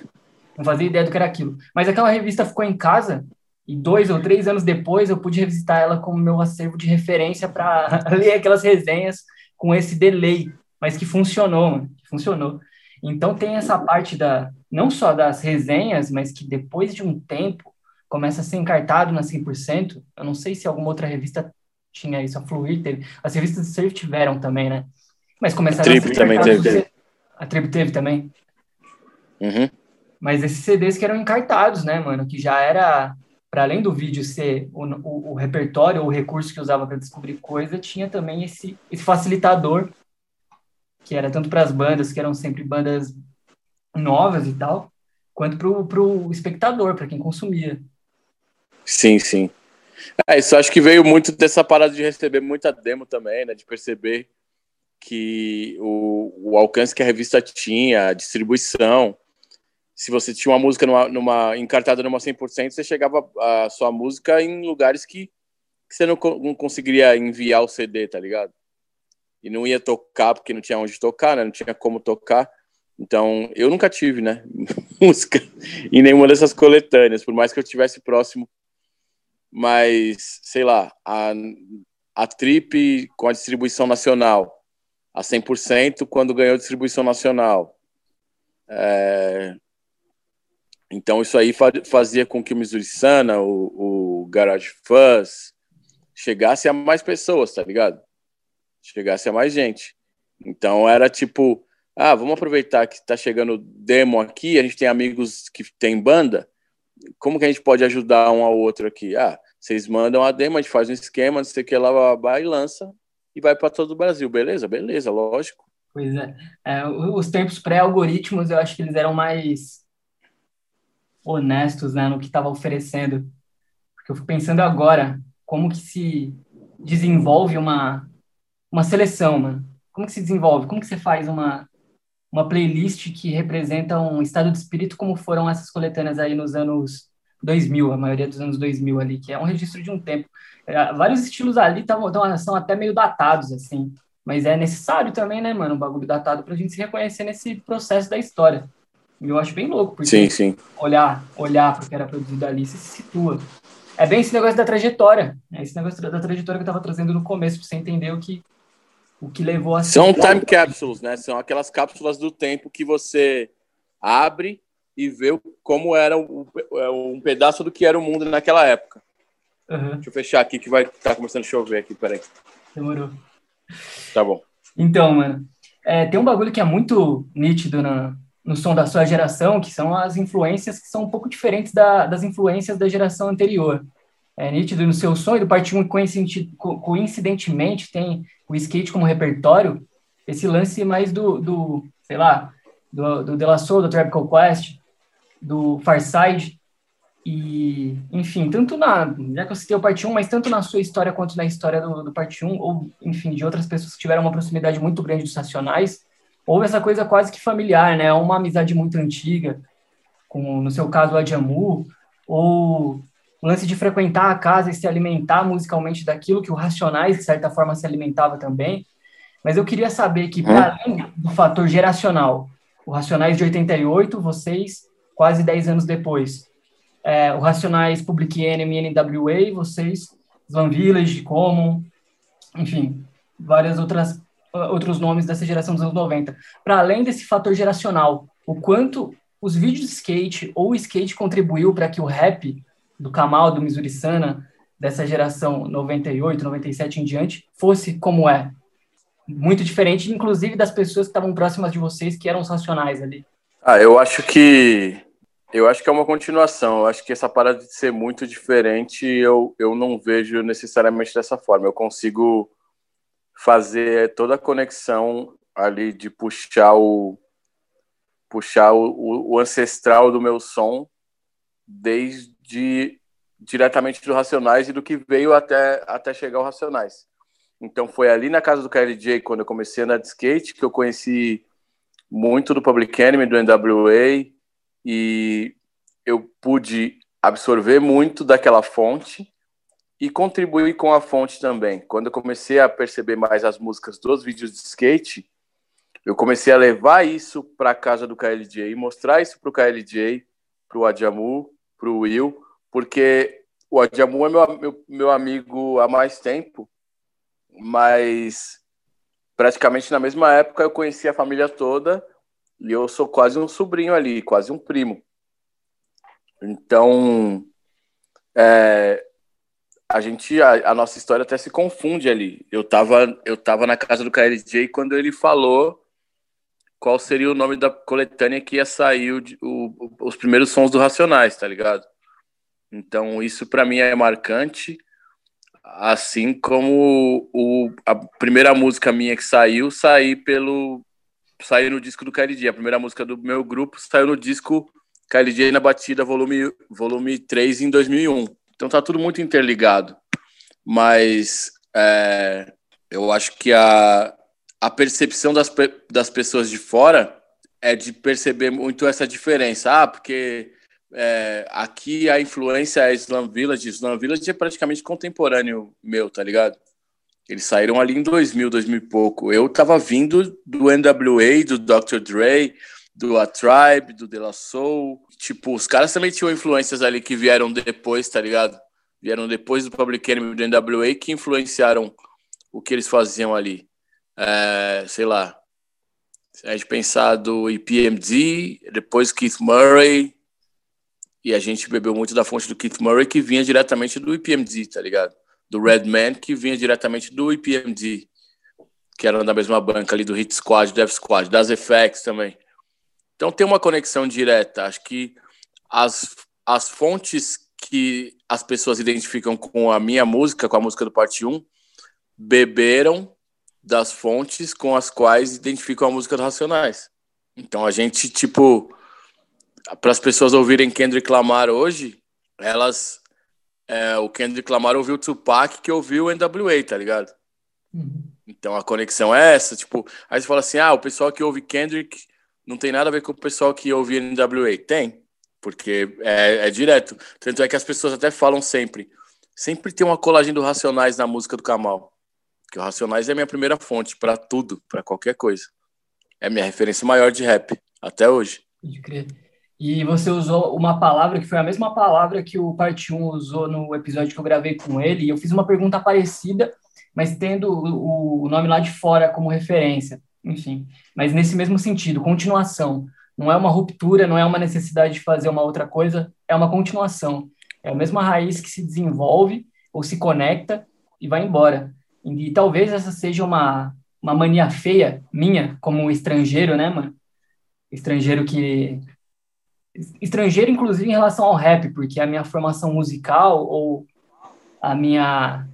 não fazia ideia do que era aquilo. Mas aquela revista ficou em casa e dois ou três anos depois eu pude revisitar ela como meu acervo de referência para ler aquelas resenhas com esse delay, mas que funcionou, mano, funcionou. Então tem essa parte da não só das resenhas, mas que depois de um tempo começa a ser encartado na 100%. Eu não sei se alguma outra revista tinha isso, a Fluir teve. As revistas de surf tiveram também, né? Mas começaram a, a ser também teve. A Tribo teve também. Uhum. Mas esses CDs que eram encartados, né, mano? Que já era para além do vídeo ser o, o, o repertório ou o recurso que usava para descobrir coisa, tinha também esse, esse facilitador, que era tanto para as bandas, que eram sempre bandas novas e tal, quanto para o espectador, para quem consumia. Sim, sim. É, isso acho que veio muito dessa parada de receber muita demo também, né? De perceber que o, o alcance que a revista tinha, a distribuição, se você tinha uma música numa, numa encartada numa 100%, você chegava a sua música em lugares que, que você não, não conseguiria enviar o CD, tá ligado? E não ia tocar porque não tinha onde tocar, né? Não tinha como tocar. Então, eu nunca tive, né, música em nenhuma dessas coletâneas, por mais que eu estivesse próximo. Mas, sei lá, a, a Trip com a distribuição nacional, a 100%, quando ganhou distribuição nacional. É, então isso aí fazia com que o Missouri Sana, o, o Garage Fuzz, chegasse a mais pessoas, tá ligado? Chegasse a mais gente. Então era tipo, ah, vamos aproveitar que tá chegando demo aqui, a gente tem amigos que tem banda, como que a gente pode ajudar um ao outro aqui? Ah, vocês mandam a demo, a gente faz um esquema, não sei o que lá, lá e lança, e vai para todo o Brasil. Beleza? Beleza, lógico. Pois é. é os tempos pré-algoritmos, eu acho que eles eram mais honestos né, no que estava oferecendo. Porque eu fico pensando agora, como que se desenvolve uma, uma seleção, mano? Como que se desenvolve? Como que você faz uma, uma playlist que representa um estado de espírito como foram essas coletâneas aí nos anos 2000, a maioria dos anos 2000 ali, que é um registro de um tempo. É, vários estilos ali tão, são até meio datados, assim, mas é necessário também, né, mano, um bagulho datado pra gente se reconhecer nesse processo da história. E eu acho bem louco, porque sim, sim. olhar olhar para o que era produzido ali, você se situa. É bem esse negócio da trajetória, é esse negócio da trajetória que eu estava trazendo no começo, para você entender o que, o que levou a... São time capsules, né? São aquelas cápsulas do tempo que você abre e vê como era um, um pedaço do que era o mundo naquela época. Uhum. Deixa eu fechar aqui que vai estar tá começando a chover aqui, peraí. Demorou. Tá bom. Então, mano, é, tem um bagulho que é muito nítido na, no som da sua geração, que são as influências que são um pouco diferentes da, das influências da geração anterior. É nítido no seu som e do Parte 1, coincidentemente, tem o skate como repertório, esse lance mais do, do sei lá, do, do De La Soul, do Tropical Quest, do Farside, e, enfim, tanto na, já que eu citei o Parte 1, mas tanto na sua história quanto na história do, do Parte 1, ou, enfim, de outras pessoas que tiveram uma proximidade muito grande dos Racionais, houve essa coisa quase que familiar, né? Uma amizade muito antiga, com, no seu caso, a Jamu, ou o lance de frequentar a casa e se alimentar musicalmente daquilo que o Racionais, de certa forma, se alimentava também. Mas eu queria saber que, para além do fator geracional, o Racionais de 88, vocês, quase 10 anos depois, é, o Racionais Public Enemy, NWA, vocês, Slam Village, Common, enfim, várias outras outros nomes dessa geração dos anos 90. Para além desse fator geracional, o quanto os vídeos de skate ou o skate contribuiu para que o rap do Kamal, do Missouri Sana, dessa geração 98, 97 em diante, fosse como é. Muito diferente, inclusive, das pessoas que estavam próximas de vocês, que eram os racionais ali. Ah, eu acho que eu acho que é uma continuação. Eu acho que essa parada de ser muito diferente, eu, eu não vejo necessariamente dessa forma. Eu consigo fazer toda a conexão ali de puxar o puxar o, o ancestral do meu som desde diretamente do Racionais e do que veio até até chegar ao Racionais. Então foi ali na casa do KLJ quando eu comecei a andar de skate que eu conheci muito do Public Enemy, do NWA e eu pude absorver muito daquela fonte e contribuir com a fonte também. Quando eu comecei a perceber mais as músicas dos vídeos de skate, eu comecei a levar isso para a casa do KLJ, mostrar isso para o KLJ, para o Adjamu, para o Will, porque o Adjamu é meu, meu, meu amigo há mais tempo, mas praticamente na mesma época eu conheci a família toda e eu sou quase um sobrinho ali, quase um primo. Então, é, a gente a, a, nossa história até se confunde ali. Eu tava eu tava na casa do KLJ quando ele falou qual seria o nome da coletânea que ia sair o, o, os primeiros sons do Racionais, tá ligado? Então isso para mim é marcante, assim como o, a primeira música minha que saiu, saiu pelo saiu no disco do KLJ, a primeira música do meu grupo saiu no disco KLJ na batida volume volume 3 em 2001. Então tá tudo muito interligado. Mas é, eu acho que a, a percepção das, das pessoas de fora é de perceber muito essa diferença. Ah, porque é, aqui a influência é Islam Village. Islam Village é praticamente contemporâneo meu, tá ligado? Eles saíram ali em 2000, 2000 e pouco. Eu tava vindo do NWA, do Dr. Dre, do A Tribe, do De La Soul. Tipo, os caras também tinham influências ali que vieram depois, tá ligado? Vieram depois do Public Enemy do NWA que influenciaram o que eles faziam ali. É, sei lá. A gente pensar do EPMD, depois Keith Murray, e a gente bebeu muito da fonte do Keith Murray que vinha diretamente do EPMD, tá ligado? Do Redman que vinha diretamente do EPMD, que era da mesma banca ali do Hit Squad, Death Squad, das FX também. Então tem uma conexão direta. Acho que as, as fontes que as pessoas identificam com a minha música, com a música do Parte 1, beberam das fontes com as quais identificam a música dos Racionais. Então a gente, tipo, para as pessoas ouvirem Kendrick Lamar hoje, elas. É, o Kendrick Lamar ouviu o Tupac que ouviu o NWA, tá ligado? Uhum. Então a conexão é essa. Tipo, aí você fala assim: ah, o pessoal que ouve Kendrick não tem nada a ver com o pessoal que ouve NWA. Tem, porque é, é direto. Tanto é que as pessoas até falam sempre. Sempre tem uma colagem do Racionais na música do Kamal. Que o Racionais é minha primeira fonte para tudo, para qualquer coisa. É minha referência maior de rap, até hoje. Pode crer. E você usou uma palavra que foi a mesma palavra que o Parte 1 usou no episódio que eu gravei com ele, e eu fiz uma pergunta parecida, mas tendo o nome lá de fora como referência. Enfim, mas nesse mesmo sentido, continuação. Não é uma ruptura, não é uma necessidade de fazer uma outra coisa, é uma continuação. É a mesma raiz que se desenvolve ou se conecta e vai embora. E, talvez essa seja uma, uma mania feia minha, como estrangeiro, né, mano? Estrangeiro que. Estrangeiro, inclusive, em relação ao rap, porque a minha formação musical ou a minha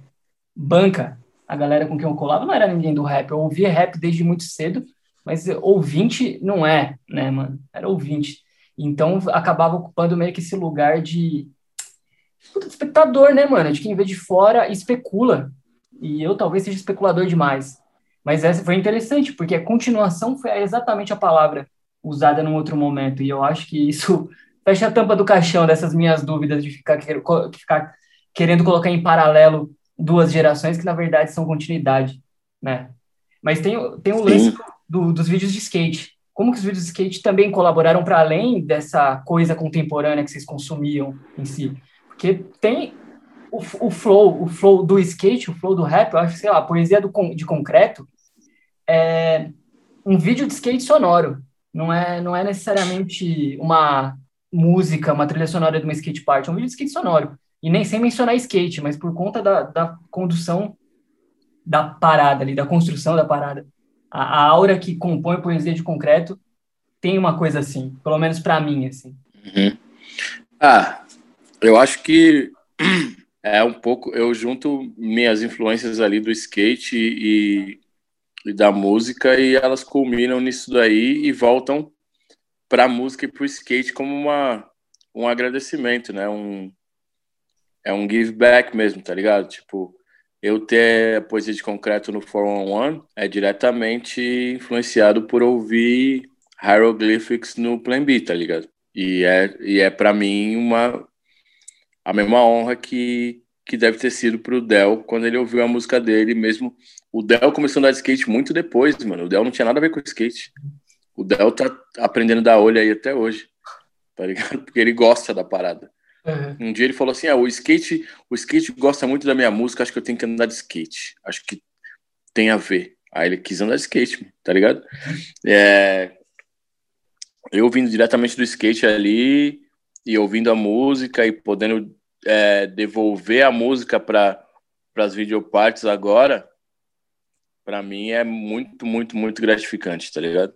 banca, a galera com quem eu colava, não era ninguém do rap. Eu ouvia rap desde muito cedo, mas ouvinte não é, né, mano? Era ouvinte. Então acabava ocupando meio que esse lugar de espectador, né, mano? De quem vê de fora especula e eu talvez seja especulador demais. Mas essa foi interessante, porque a continuação foi exatamente a palavra usada num outro momento. E eu acho que isso fecha a tampa do caixão dessas minhas dúvidas de ficar, ficar querendo colocar em paralelo duas gerações que, na verdade, são continuidade, né? Mas tem, tem o lance do, dos vídeos de skate. Como que os vídeos de skate também colaboraram para além dessa coisa contemporânea que vocês consumiam em si? Porque tem o, o flow, o flow do skate, o flow do rap, eu acho, sei lá, a poesia do, de concreto é um vídeo de skate sonoro. Não é, não é necessariamente uma música, uma trilha sonora de uma skate park, é um vídeo de skate sonoro. E nem sem mencionar skate, mas por conta da, da condução da parada ali, da construção da parada. A, a aura que compõe poesia de concreto tem uma coisa assim, pelo menos para mim, assim. Uhum. Ah, eu acho que é um pouco. Eu junto minhas influências ali do skate e, e da música e elas culminam nisso daí e voltam para a música e para o skate como uma, um agradecimento, né? Um, é um give back mesmo, tá ligado? Tipo, eu ter a poesia de concreto no 411 é diretamente influenciado por ouvir hieroglyphics no Plan B, tá ligado? E é, e é para mim uma a mesma honra que, que deve ter sido pro Del quando ele ouviu a música dele mesmo. O Del começou a andar de skate muito depois, mano. O Del não tinha nada a ver com skate. O Del tá aprendendo a dar olho aí até hoje, tá ligado? Porque ele gosta da parada. Uhum. Um dia ele falou assim: ah, o skate, o skate gosta muito da minha música, acho que eu tenho que andar de skate. Acho que tem a ver. Aí ele quis andar de skate, tá ligado? É, eu vindo diretamente do skate ali, e ouvindo a música e podendo é, devolver a música para as videopartes agora, para mim é muito, muito, muito gratificante, tá ligado?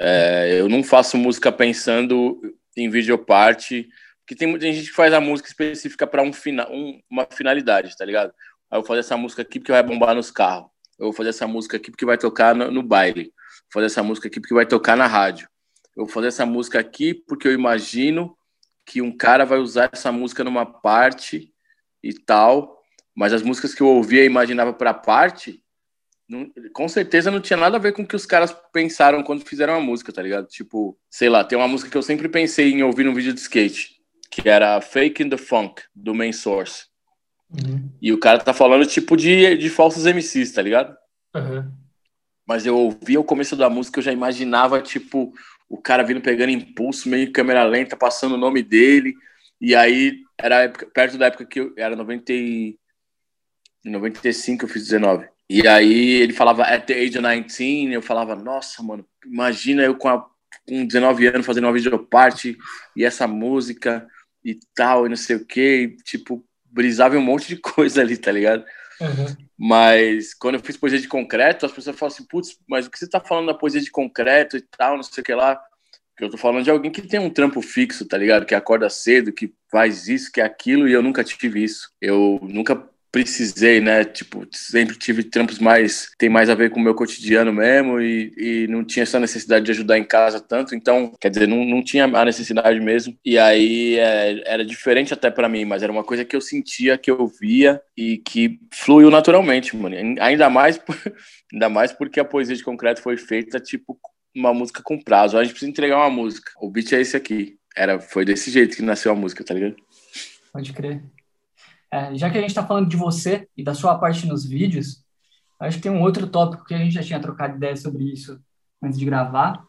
É, eu não faço música pensando em videoparte, porque tem muita gente que faz a música específica para um fina, um, uma finalidade, tá ligado? Aí eu vou fazer essa música aqui porque vai bombar nos carros. Eu vou fazer essa música aqui porque vai tocar no, no baile. Vou fazer essa música aqui porque vai tocar na rádio eu vou fazer essa música aqui porque eu imagino que um cara vai usar essa música numa parte e tal, mas as músicas que eu ouvia e imaginava para parte, não, com certeza não tinha nada a ver com o que os caras pensaram quando fizeram a música, tá ligado? Tipo, sei lá, tem uma música que eu sempre pensei em ouvir num vídeo de skate, que era Fake in the Funk, do Main Source. Uhum. E o cara tá falando tipo de, de falsos MCs, tá ligado? Uhum. Mas eu ouvia o começo da música, eu já imaginava, tipo, o cara vindo pegando impulso, meio câmera lenta, passando o nome dele. E aí, era perto da época que eu era 90 e, 95, eu fiz 19. E aí ele falava at the age of 19, eu falava, nossa, mano, imagina eu com, a, com 19 anos fazendo uma videoparte e essa música e tal, e não sei o que, tipo, brisava um monte de coisa ali, tá ligado? Uhum. Mas quando eu fiz poesia de concreto, as pessoas falam assim, putz, mas o que você tá falando da poesia de concreto e tal, não sei o que lá. Eu tô falando de alguém que tem um trampo fixo, tá ligado? Que acorda cedo, que faz isso, que é aquilo, e eu nunca tive isso. Eu nunca precisei, né? Tipo, sempre tive trampos mais tem mais a ver com o meu cotidiano mesmo e, e não tinha essa necessidade de ajudar em casa tanto. Então, quer dizer, não, não tinha a necessidade mesmo. E aí é, era diferente até para mim, mas era uma coisa que eu sentia, que eu via e que fluiu naturalmente, mano. Ainda mais, ainda mais porque a poesia de concreto foi feita tipo uma música com prazo. A gente precisa entregar uma música. O beat é esse aqui. Era, foi desse jeito que nasceu a música, tá ligado? Pode crer. É, já que a gente está falando de você e da sua parte nos vídeos, acho que tem um outro tópico que a gente já tinha trocado ideia sobre isso antes de gravar,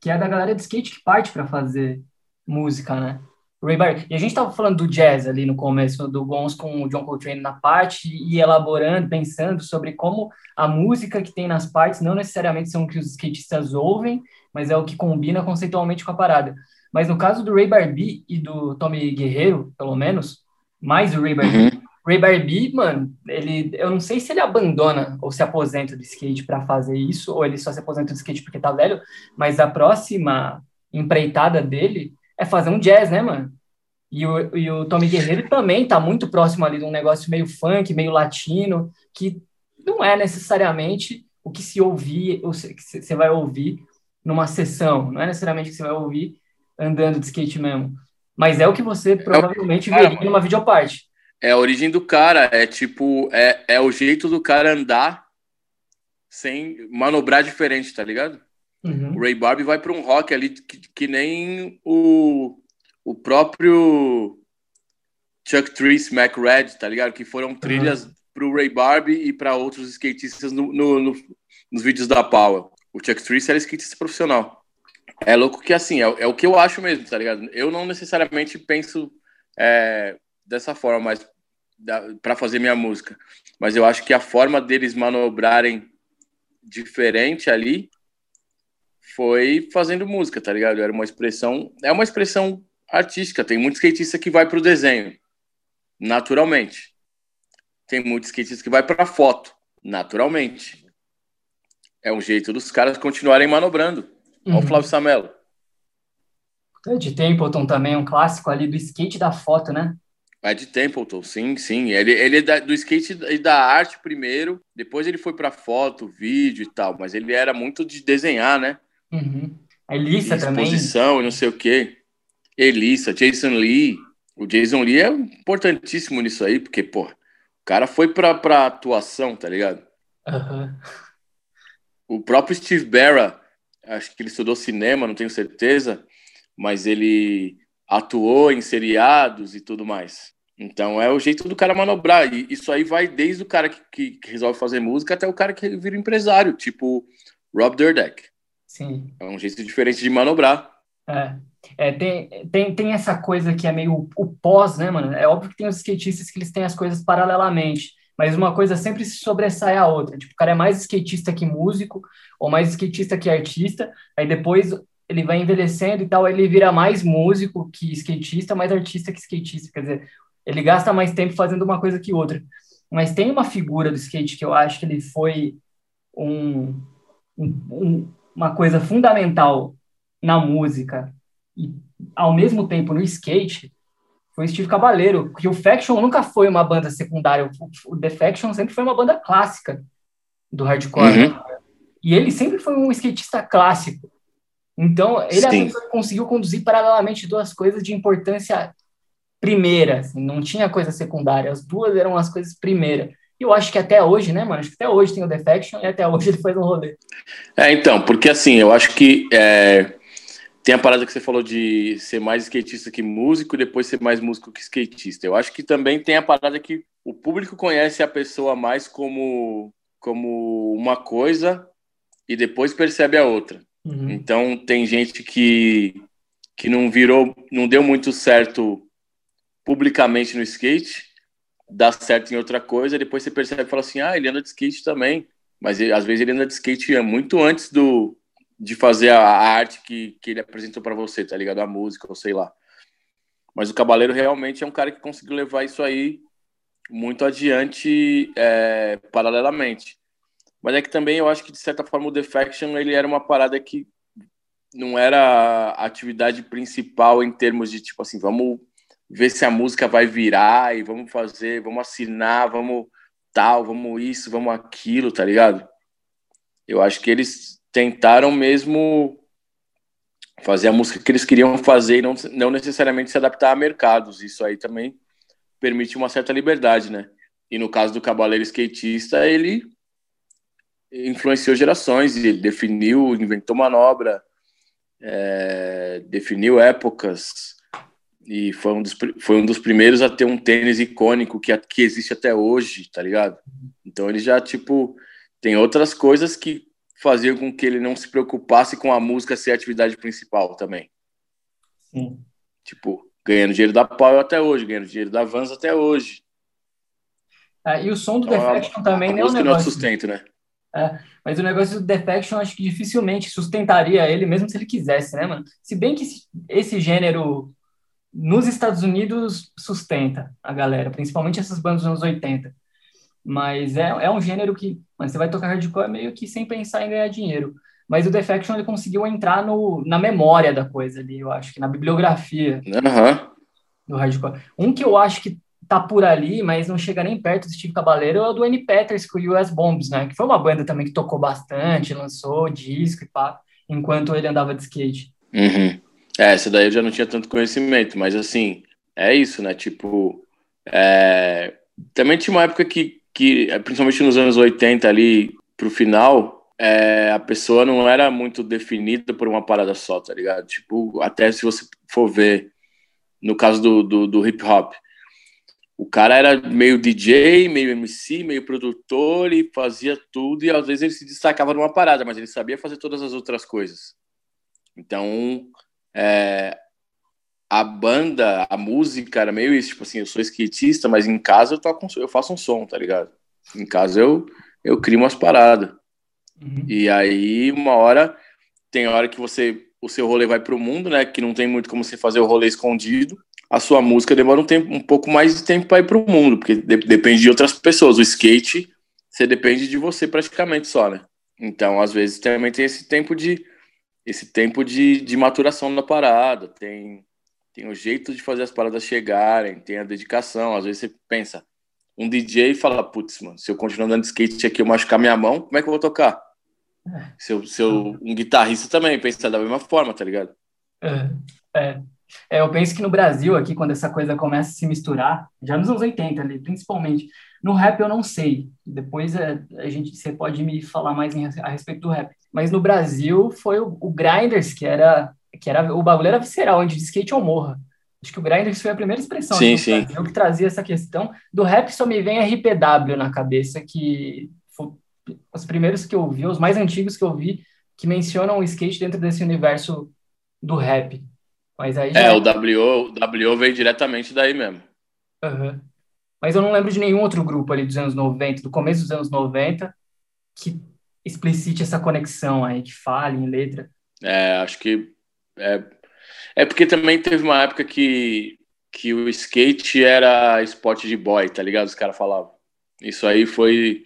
que é da galera de skate que parte para fazer música, né? Ray Barry. E a gente estava falando do jazz ali no começo, do Gons com o John Coltrane na parte e elaborando, pensando sobre como a música que tem nas partes não necessariamente são o que os skatistas ouvem, mas é o que combina conceitualmente com a parada. Mas no caso do Ray Barbie e do Tommy Guerreiro, pelo menos, mais o Ray Barbie. Uhum. Ray Barbie, mano, ele, eu não sei se ele abandona ou se aposenta do skate para fazer isso, ou ele só se aposenta do skate porque tá velho, mas a próxima empreitada dele é fazer um jazz, né, mano? E o, e o Tommy Guerreiro também tá muito próximo ali de um negócio meio funk, meio latino, que não é necessariamente o que se ouvir, o que você vai ouvir numa sessão, não é necessariamente o que você vai ouvir andando de skate mesmo. Mas é o que você provavelmente é, veria numa videoparte. É a origem do cara, é tipo, é, é o jeito do cara andar sem manobrar diferente, tá ligado? Uhum. O Ray Barbie vai para um rock ali que, que, nem o, o próprio Chuck Trees, Mac Red, tá ligado? Que foram trilhas uhum. pro Ray Barbie e para outros skatistas no, no, no, nos vídeos da Power. O Chuck Trees era skatista profissional. É louco que, assim, é, é, o que eu acho mesmo, tá ligado? Eu não necessariamente penso é, dessa forma, mas para fazer minha música. Mas eu acho que a forma deles manobrarem diferente ali foi fazendo música, tá ligado? Era uma expressão, é uma expressão artística. Tem muito skatista que vai pro desenho, naturalmente. Tem muito skatista que vai pra foto, naturalmente. É um jeito dos caras continuarem manobrando. Uhum. Olha o Flávio Samelo. De Templeton também, um clássico ali do skate da foto, né? É de Templeton, sim, sim. Ele, ele é do skate e da arte primeiro, depois ele foi para foto, vídeo e tal, mas ele era muito de desenhar, né? Uhum. A Elissa também. Exposição e não sei o quê. Elissa, Jason Lee. O Jason Lee é importantíssimo nisso aí, porque, pô, o cara foi pra, pra atuação, tá ligado? Uhum. O próprio Steve Barra acho que ele estudou cinema, não tenho certeza, mas ele atuou em seriados e tudo mais. Então é o jeito do cara manobrar. E isso aí vai desde o cara que, que, resolve fazer música até o cara que vira empresário, tipo Rob Durdeck. Sim. É um jeito diferente de manobrar. É. É, tem, tem, tem essa coisa que é meio o pós, né, mano? É óbvio que tem os skatistas que eles têm as coisas paralelamente mas uma coisa sempre se sobressai a outra. Tipo, o cara é mais skatista que músico, ou mais skatista que artista, aí depois ele vai envelhecendo e tal, ele vira mais músico que skatista, mais artista que skatista. Quer dizer, ele gasta mais tempo fazendo uma coisa que outra. Mas tem uma figura do skate que eu acho que ele foi um, um, uma coisa fundamental na música e, ao mesmo tempo, no skate, foi o Steve Cabaleiro, que o Faction nunca foi uma banda secundária, o The Faction sempre foi uma banda clássica do hardcore. Uhum. E ele sempre foi um skatista clássico. Então, ele conseguiu conduzir paralelamente duas coisas de importância primeira, assim, não tinha coisa secundária, as duas eram as coisas primeira. E eu acho que até hoje, né, mano? Acho que até hoje tem o Defection e até hoje ele faz um rolê. É, então, porque assim, eu acho que é, tem a parada que você falou de ser mais skatista que músico e depois ser mais músico que skatista. Eu acho que também tem a parada que o público conhece a pessoa mais como, como uma coisa e depois percebe a outra. Uhum. Então tem gente que, que não virou, não deu muito certo publicamente no skate, dá certo em outra coisa, depois você percebe e fala assim, ah, ele anda de skate também. Mas ele, às vezes ele anda de skate muito antes do, de fazer a, arte que, que ele apresentou para você, tá ligado? A música, ou sei lá. Mas o Cabaleiro realmente é um cara que conseguiu levar isso aí muito adiante é, paralelamente. Mas é que também eu acho que, de certa forma, o Defection ele era uma parada que não era a atividade principal em termos de, tipo assim, vamos ver se a música vai virar e vamos fazer, vamos assinar, vamos tal, vamos isso, vamos aquilo, tá ligado? Eu acho que eles tentaram mesmo fazer a música que eles queriam fazer e não, não necessariamente se adaptar a mercados. Isso aí também permite uma certa liberdade, né? E no caso do Cavaleiro Skatista, ele influenciou gerações, ele definiu, inventou manobra, é, definiu épocas e foi um, dos, foi um dos primeiros a ter um tênis icônico que, que existe até hoje, tá ligado? Então ele já, tipo, tem outras coisas que faziam com que ele não se preocupasse com a música ser a atividade principal também. Sim. Tipo, ganhando dinheiro da Power até hoje, ganhando dinheiro da Vans até hoje. É, e o som do então, Defection também, né? O negócio... não é sustento, né? É, mas o negócio do Defection acho que dificilmente sustentaria ele, mesmo se ele quisesse, né, mano? Se bem que esse, esse gênero nos Estados Unidos sustenta a galera, principalmente essas bandas dos anos 80. Mas é, é um gênero que mano, você vai tocar hardcore meio que sem pensar em ganhar dinheiro. Mas o Defection ele conseguiu entrar no, na memória da coisa ali, eu acho que na bibliografia uhum. do hardcore. Um que eu acho que tá por ali, mas não chega nem perto do Steve Caballero, é o do Annie Peters com o US Bombs, né? Que foi uma banda também que tocou bastante, lançou disco e pá, enquanto ele andava de skate. Uhum. É, essa daí eu já não tinha tanto conhecimento, mas assim, é isso, né? Tipo, é... também tinha uma época que, que, principalmente nos anos 80 ali, pro final, é, a pessoa não era muito definida por uma parada só, tá ligado? Tipo, até se você for ver, no caso do, do, do hip hop, o cara era meio DJ, meio MC, meio produtor e fazia tudo e às vezes ele se destacava numa parada, mas ele sabia fazer todas as outras coisas. Então, é, a banda, a música era meio isso, tipo assim, eu sou skatista, mas em casa eu toco, eu faço um som, tá ligado? Em casa eu eu crio umas paradas. Uhum. E aí uma hora tem hora que você o seu rolê vai pro mundo, né, que não tem muito como você fazer o rolê escondido a sua música demora um, tempo, um pouco mais de tempo para ir para o mundo, porque de, depende de outras pessoas. O skate, você depende de você praticamente só, né? Então, às vezes, também tem esse tempo de esse tempo de, de maturação da parada, tem, tem o jeito de fazer as paradas chegarem, tem a dedicação. Às vezes você pensa, um DJ fala, putz, mano, se eu continuar andando de skate aqui eu machucar minha mão, como é que eu vou tocar? É. Se eu, se eu, um guitarrista também pensa da mesma forma, tá ligado? É, é. É, eu penso que no Brasil, aqui, quando essa coisa começa a se misturar, já nos anos 80 ali, principalmente, no rap eu não sei. Depois a, é, a gente, você pode me falar mais em, a respeito do rap. Mas no Brasil foi o, o Grinders, que era, que era, o bagulho era visceral, onde de skate ou morra. Acho que o Grinders foi a primeira expressão sim, sim. Brasil, que trazia essa questão. Do rap só me vem RPW na cabeça, que foi os primeiros que eu vi, os mais antigos que eu vi, que mencionam o skate dentro desse universo do rap. Mas aí é, é, o WO, o WO veio diretamente daí mesmo. Uhum. Mas eu não lembro de nenhum outro grupo ali dos anos 90, do começo dos anos 90, que explicite essa conexão aí, que fale em letra. É, acho que. É, é porque também teve uma época que, que o skate era esporte de boy, tá ligado? Os caras falavam. Isso aí foi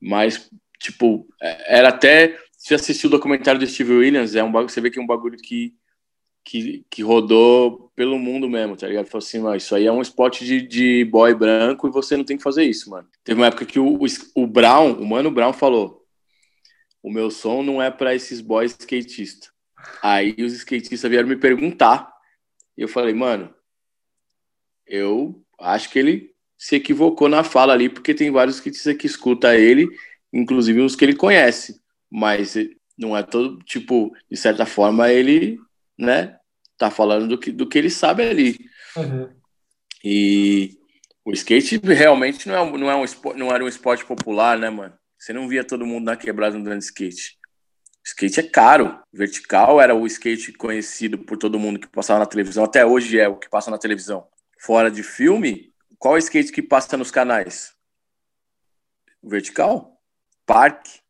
mais. Tipo, é, era até. Se assistiu o documentário do Steve Williams, é um bagulho, você vê que é um bagulho que que, que rodou pelo mundo mesmo, tá ligado? Falou assim, isso aí é um esporte de, de boy branco e você não tem que fazer isso, mano. Teve uma época que o, o, o Brown, o Mano Brown falou, o meu som não é para esses boys skatistas. Aí os skatistas vieram me perguntar, e eu falei, mano, eu acho que ele se equivocou na fala ali, porque tem vários skatistas que escuta ele, inclusive os que ele conhece, mas não é todo, tipo, de certa forma ele né? Tá falando do que, do que ele sabe ali. Uhum. E o skate realmente não, é, não, é um esporte, não era um esporte popular, né, mano? Você não via todo mundo na quebrada andando de skate. Skate é caro. Vertical era o skate conhecido por todo mundo que passava na televisão. Até hoje é o que passa na televisão. Fora de filme, qual é skate que passa nos canais? Vertical? Parque.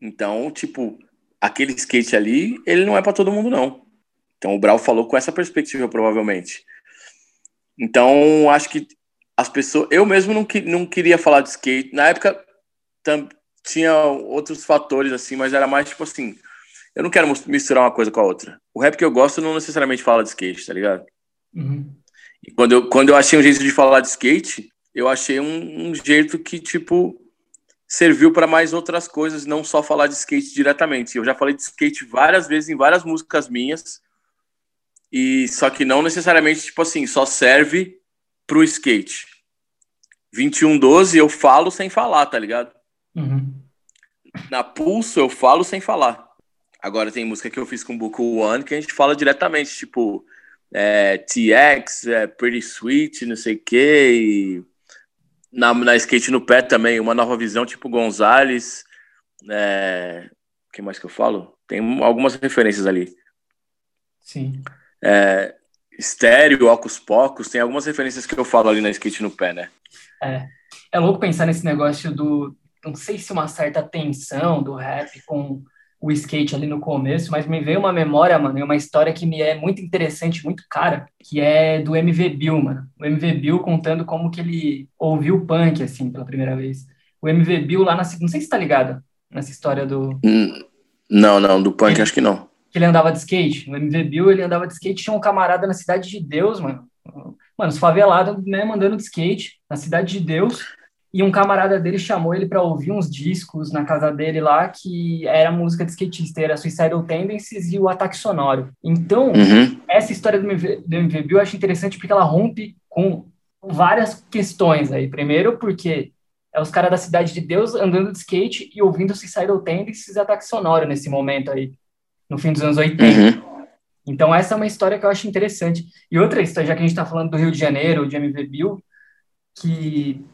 Então, tipo, aquele skate ali, ele não é para todo mundo, não. Então o Brau falou com essa perspectiva, provavelmente. Então, acho que as pessoas. Eu mesmo não, não queria falar de skate. Na época, tam, tinha outros fatores, assim, mas era mais tipo assim. Eu não quero misturar uma coisa com a outra. O rap que eu gosto não necessariamente fala de skate, tá ligado? Uhum. E quando eu, quando eu achei um jeito de falar de skate, eu achei um, um jeito que, tipo, serviu para mais outras coisas, não só falar de skate diretamente. Eu já falei de skate várias vezes em várias músicas minhas, e só que não necessariamente, tipo assim, só serve pro skate. 2112 eu falo sem falar, tá ligado? Uhum. Na Pulso eu falo sem falar. Agora tem música que eu fiz com o Buco One que a gente fala diretamente, tipo é, TX, é, Pretty Sweet, não sei o quê. na, na Skate no Pé também, uma nova visão, tipo Gonzalez. É, o que mais que eu falo? Tem algumas referências ali. Sim. É, estéreo, Ocus Pocos, tem algumas referências que eu falo ali na Skate no Pé, né? É. É louco pensar nesse negócio do. Não sei se uma certa tensão do rap com o skate ali no começo, mas me veio uma memória, mano, e uma história que me é muito interessante, muito cara, que é do MV Bill, mano. O MV Bill contando como que ele ouviu o punk, assim, pela primeira vez. O MV Bill lá na... Não sei se tá ligado nessa história do... Hum, não, não, do punk ele, acho que não. Que ele andava de skate. O MV Bill, ele andava de skate, tinha um camarada na Cidade de Deus, mano. Mano, os favelados, né, mandando de skate na Cidade de Deus e um camarada dele chamou ele para ouvir uns discos na casa dele lá que era música de skatista, era Suicidal Tendencies e o Ataque Sonoro. Então, uhum. essa história do, MV, do MVB eu acho interessante porque ela rompe com várias questões aí. Primeiro, porque é os caras da Cidade de Deus andando de skate e ouvindo Suicidal Tendencies e Ataque Sonoro nesse momento aí, no fim dos anos 80. Uhum. Então, essa é uma história que eu acho interessante. E outra história, já que a gente está falando do Rio de Janeiro, de MV Bill, que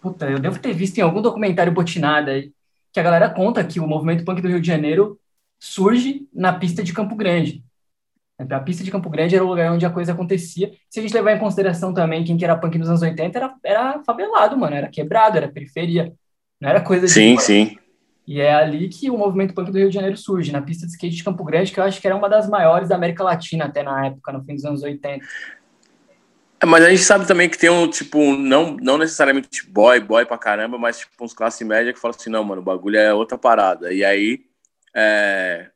Puta, eu devo ter visto em algum documentário botinada aí, que a galera conta que o movimento punk do Rio de Janeiro surge na pista de Campo Grande. A pista de Campo Grande era o lugar onde a coisa acontecia. Se a gente levar em consideração também quem que era punk nos anos 80, era, era favelado, mano, era quebrado, era periferia. Não era coisa de. Sim, sim. E é ali que o movimento punk do Rio de Janeiro surge, na pista de skate de Campo Grande, que eu acho que era uma das maiores da América Latina até na época, no fim dos anos 80. Mas a gente sabe também que tem um, tipo, não, não necessariamente boy, boy pra caramba, mas tipo uns classe média que falam assim, não, mano, o bagulho é outra parada. E aí, é,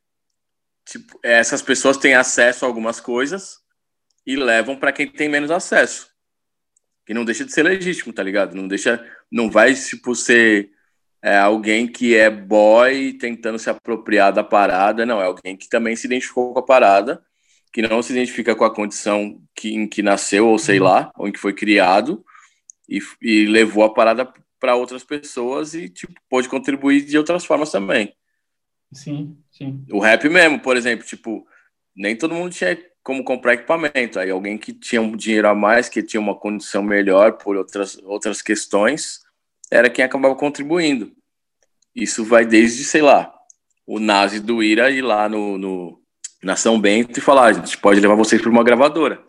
tipo, essas pessoas têm acesso a algumas coisas e levam para quem tem menos acesso. Que não deixa de ser legítimo, tá ligado? Não deixa, não vai, tipo, ser é, alguém que é boy tentando se apropriar da parada, não, é alguém que também se identificou com a parada que não se identifica com a condição que, em que nasceu, ou sei uhum. lá, ou em que foi criado, e, e levou a parada para outras pessoas e tipo, pode contribuir de outras formas também. Sim, sim. O rap mesmo, por exemplo, tipo, nem todo mundo tinha como comprar equipamento. Aí alguém que tinha um dinheiro a mais, que tinha uma condição melhor por outras, outras questões, era quem acabava contribuindo. Isso vai desde, sei lá, o Nazi do Ira ir lá no, no na São Bento e falar: a gente pode levar vocês para uma gravadora.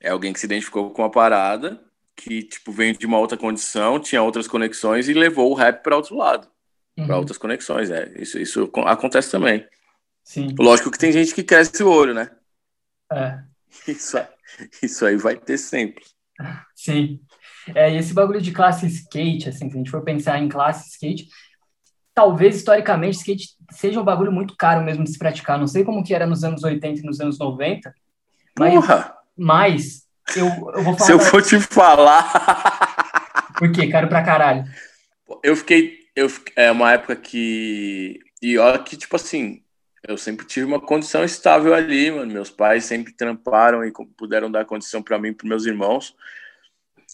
É alguém que se identificou com a parada, que tipo veio de uma outra condição, tinha outras conexões e levou o rap para outro lado, uhum. para outras conexões. É, isso, isso acontece também. Sim. Lógico que tem gente que cresce o olho, né? É. Isso, isso aí vai ter sempre. Sim. É, e esse bagulho de classe skate, assim, se a gente for pensar em classe skate, talvez historicamente skate seja um bagulho muito caro mesmo de se praticar. Não sei como que era nos anos 80 e nos anos 90. Mas, Porra! mas eu, eu vou falar. Se eu for te falar. Por quê? Caro pra caralho. Eu fiquei. Eu, é uma época que. E olha que, tipo assim, eu sempre tive uma condição estável ali, mano. Meus pais sempre tramparam e puderam dar condição para mim e para meus irmãos.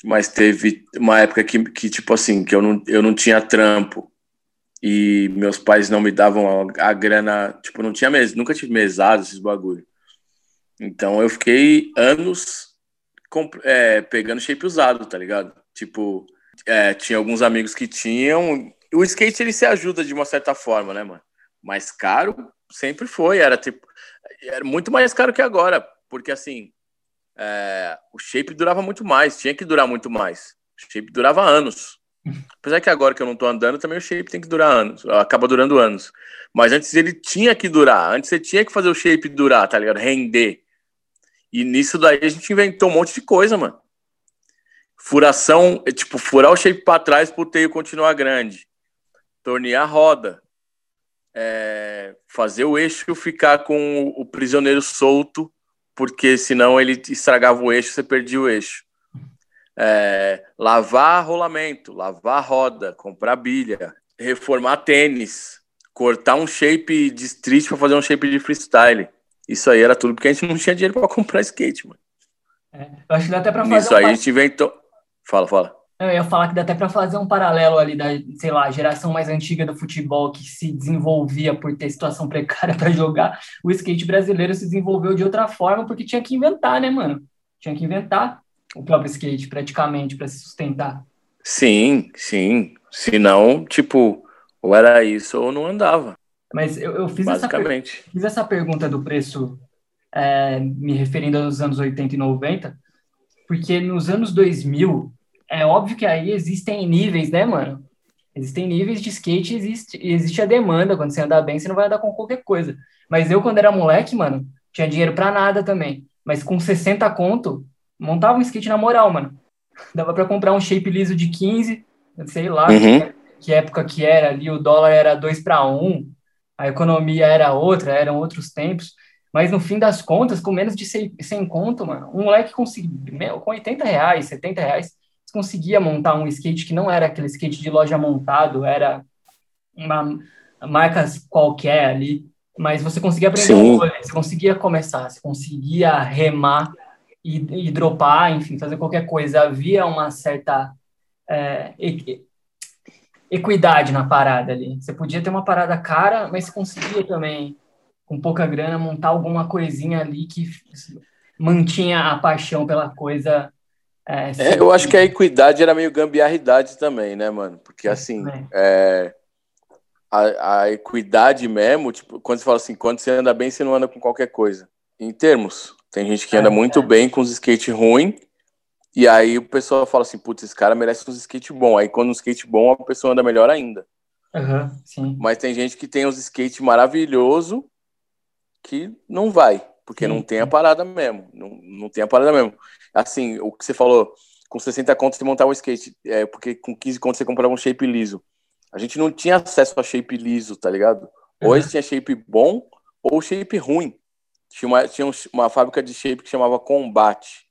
Mas teve uma época que, que, tipo assim, que eu não, eu não tinha trampo e meus pais não me davam a, a grana, tipo, não tinha mes, nunca tive mesada, esses bagulho. Então eu fiquei anos é, pegando shape usado, tá ligado? Tipo, é, tinha alguns amigos que tinham. O skate ele se ajuda de uma certa forma, né, mano? Mas caro sempre foi, era tipo, era muito mais caro que agora, porque assim, é, o shape durava muito mais, tinha que durar muito mais. O shape durava anos. Apesar que agora que eu não tô andando, também o shape tem que durar anos. Acaba durando anos. Mas antes ele tinha que durar. Antes você tinha que fazer o shape durar, tá ligado? Render. E nisso daí a gente inventou um monte de coisa, mano. Furação, é, tipo, furar o shape para trás pro teio continuar grande. Tornear a roda. É, fazer o eixo ficar com o prisioneiro solto porque senão ele estragava o eixo, você perdia o eixo. É, lavar rolamento, lavar roda, comprar bilha, reformar tênis, cortar um shape de street para fazer um shape de freestyle. Isso aí era tudo porque a gente não tinha dinheiro para comprar skate, mano. É, eu acho que dá até para fazer. Isso um aí a gente inventou. Fala, fala. Eu ia falar que dá até para fazer um paralelo ali da, sei lá, geração mais antiga do futebol que se desenvolvia por ter situação precária para jogar. O skate brasileiro se desenvolveu de outra forma porque tinha que inventar, né, mano? Tinha que inventar o próprio skate praticamente para se sustentar. Sim, sim. Se não, tipo, ou era isso ou não andava. Mas eu, eu fiz, essa fiz essa pergunta do preço é, me referindo aos anos 80 e 90, porque nos anos 2000, é óbvio que aí existem níveis, né, mano? Existem níveis de skate, existe, existe a demanda. Quando você andar bem, você não vai andar com qualquer coisa. Mas eu, quando era moleque, mano, tinha dinheiro para nada também. Mas com 60 conto, montava um skate na moral, mano. Dava para comprar um shape liso de 15, sei lá uhum. que, época que era ali, o dólar era 2 para 1, a economia era outra, eram outros tempos. Mas no fim das contas, com menos de 100, 100 conto, mano, um moleque conseguia, com 80 reais, 70 reais, conseguia montar um skate que não era aquele skate de loja montado, era uma marca qualquer ali, mas você conseguia aprender um você conseguia começar, você conseguia remar e, e dropar, enfim, fazer qualquer coisa. Havia uma certa é, equidade na parada ali. Você podia ter uma parada cara, mas você conseguia também com pouca grana, montar alguma coisinha ali que mantinha a paixão pela coisa. É, é, eu acho que a equidade era meio gambiarridade também, né, mano? Porque assim, é, a, a, equidade mesmo, tipo, quando você fala assim, quando você anda bem, você não anda com qualquer coisa. Em termos, tem gente que anda é, muito é. bem com os skate ruim, e aí o pessoal fala assim, putz, esse cara merece uns skate bom. Aí quando um skate bom, a pessoa anda melhor ainda. Uhum, Mas tem gente que tem uns skate maravilhoso que não vai, porque Sim. não tem a parada mesmo. Não, não tem a parada mesmo. Assim, o que você falou, com 60 contos você montar um skate, é, porque com 15 contos você comprava um shape liso. A gente não tinha acesso a shape liso, tá ligado? Hoje uhum. tinha shape bom ou shape ruim. Tinha uma, tinha uma fábrica de shape que chamava Combate,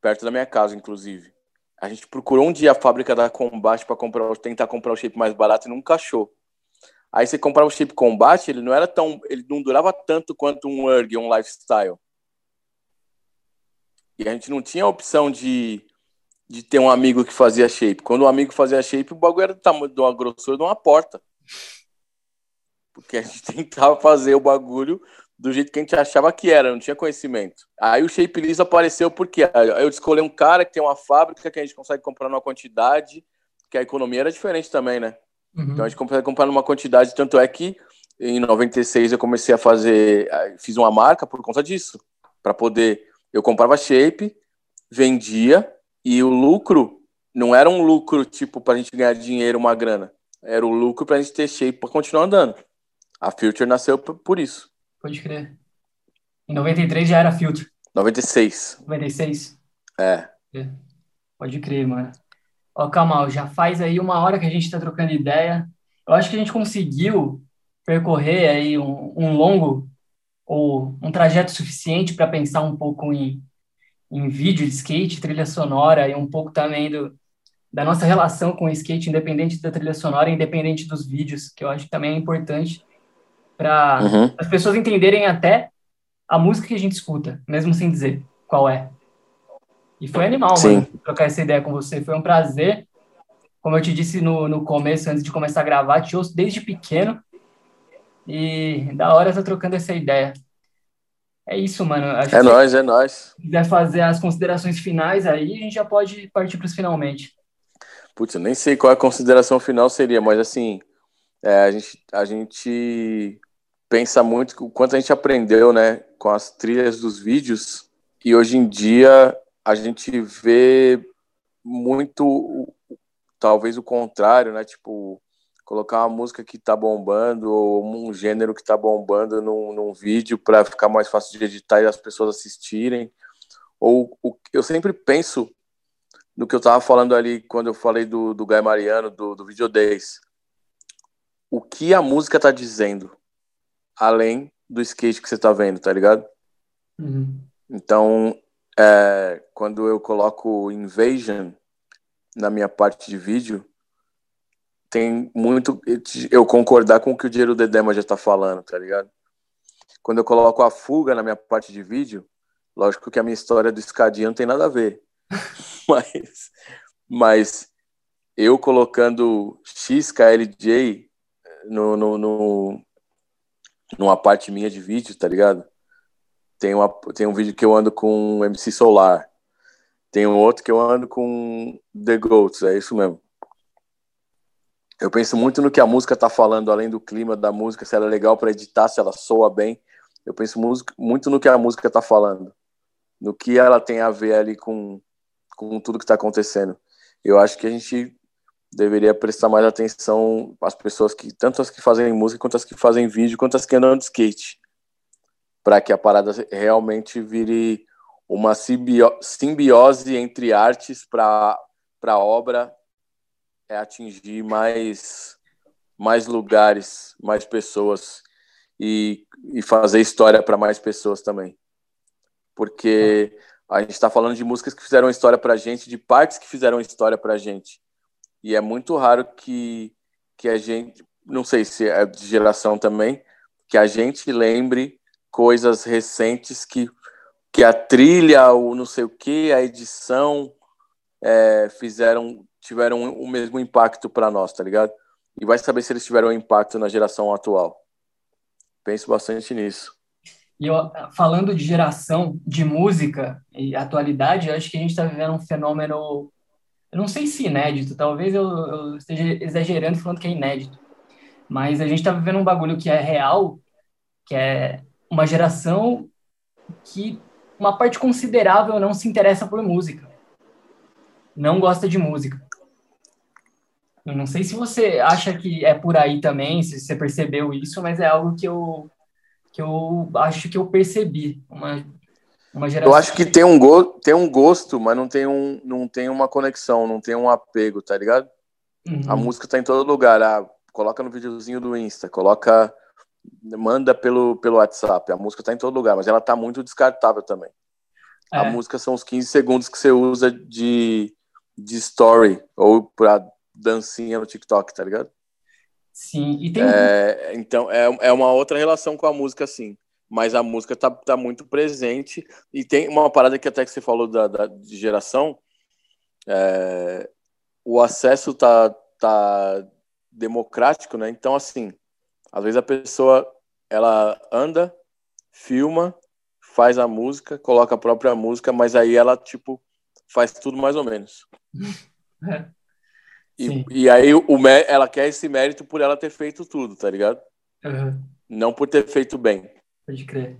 perto da minha casa, inclusive. A gente procurou um dia a fábrica da Combate para comprar, tentar comprar o shape mais barato e nunca achou. Aí você comprava o chip combate, ele não era tão, ele não durava tanto quanto um URG, um lifestyle. E a gente não tinha a opção de, de ter um amigo que fazia shape. Quando um amigo fazia shape, o bagulho era do tamanho de uma grossura de uma porta. Porque a gente tentava fazer o bagulho do jeito que a gente achava que era, não tinha conhecimento. Aí o Shape Liso apareceu porque eu escolhi um cara que tem uma fábrica que a gente consegue comprar numa quantidade, que a economia era diferente também, né? Uhum. Então a gente consegue comprar numa quantidade, tanto é que em 96 eu comecei a fazer, fiz uma marca por conta disso, para poder, eu comprava shape, vendia e o lucro não era um lucro tipo para a gente ganhar dinheiro, uma grana, era o lucro para a gente ter shape para continuar andando. A Future nasceu por isso. Pode crer. Em 93 já era Future. 96. 96? É. é. Pode crer, mano. Ó, Kamal, já faz aí uma hora que a gente está trocando ideia. Eu acho que a gente conseguiu percorrer aí um, um longo ou um trajeto suficiente para pensar um pouco em, em vídeo de skate, trilha sonora e um pouco também do, da nossa relação com o skate, independente da trilha sonora, independente dos vídeos, que eu acho que também é importante para uhum. as pessoas entenderem até a música que a gente escuta, mesmo sem dizer qual é. E foi animal, Sim. mano, trocar essa ideia com você. Foi um prazer. Como eu te disse no, no começo, antes de começar a gravar, te ouço desde pequeno. E da hora eu tô trocando essa ideia. É isso, mano. Acho é nóis, é nóis. Se quiser fazer as considerações finais aí, a gente já pode partir para os finalmente. Putz, eu nem sei qual a consideração final seria, mas assim, é, a, gente, a gente pensa muito o quanto a gente aprendeu, né, com as trilhas dos vídeos, e hoje em dia a gente vê muito, talvez o contrário, né? Tipo, colocar uma música que tá bombando ou um gênero que tá bombando num, num vídeo para ficar mais fácil de editar e as pessoas assistirem. Ou o, eu sempre penso no que eu tava falando ali quando eu falei do, do Guy Mariano, do, do Video Days. O que a música tá dizendo, além do skate que você tá vendo, tá ligado? Uhum. Então, é, quando eu coloco Invasion na minha parte de vídeo, tem muito eu concordar com o que o Dinheiro Dedema já está falando, tá ligado? Quando eu coloco a fuga na minha parte de vídeo, lógico que a minha história do escadinha não tem nada a ver. mas, mas eu colocando XKLJ no, no, no, numa parte minha de vídeo, tá ligado? Tem, uma, tem um vídeo que eu ando com MC Solar. Tem um outro que eu ando com The Goats, é isso mesmo. Eu penso muito no que a música tá falando, além do clima da música, se ela é legal para editar, se ela soa bem. Eu penso muito no que a música tá falando, no que ela tem a ver ali com, com tudo que está acontecendo. Eu acho que a gente deveria prestar mais atenção às pessoas que, tanto as que fazem música, quanto as que fazem vídeo, quanto as que andam de skate, para que a parada realmente vire uma simbiose entre artes para a obra é atingir mais, mais lugares, mais pessoas e, e fazer história para mais pessoas também. Porque a gente está falando de músicas que fizeram história para a gente, de partes que fizeram história para a gente. E é muito raro que, que a gente, não sei se é de geração também, que a gente lembre coisas recentes que, que a trilha, o não sei o que, a edição é, fizeram tiveram o mesmo impacto para nós, tá ligado? E vai saber se eles tiveram impacto na geração atual. Penso bastante nisso. E eu, falando de geração de música e atualidade, eu acho que a gente está vivendo um fenômeno, eu não sei se inédito, talvez eu, eu esteja exagerando falando que é inédito, mas a gente está vivendo um bagulho que é real, que é uma geração que uma parte considerável não se interessa por música, não gosta de música. Eu não sei se você acha que é por aí também, se você percebeu isso, mas é algo que eu, que eu acho que eu percebi. Uma, uma geração... Eu acho que tem um, go tem um gosto, mas não tem, um, não tem uma conexão, não tem um apego, tá ligado? Uhum. A música tá em todo lugar. Ah, coloca no videozinho do Insta, coloca. Manda pelo, pelo WhatsApp. A música tá em todo lugar, mas ela tá muito descartável também. É. A música são os 15 segundos que você usa de, de story ou para dancinha no TikTok, tá ligado? Sim, e tem. É, então, é, é uma outra relação com a música, sim. Mas a música tá, tá muito presente. E tem uma parada que até que você falou da, da de geração. É, o acesso tá, tá democrático, né? Então, assim, às vezes a pessoa ela anda, filma, faz a música, coloca a própria música, mas aí ela, tipo, faz tudo mais ou menos. É. E, e, aí o, ela quer esse mérito por ela ter feito tudo, tá ligado? Uhum. Não por ter feito bem. Pode crer.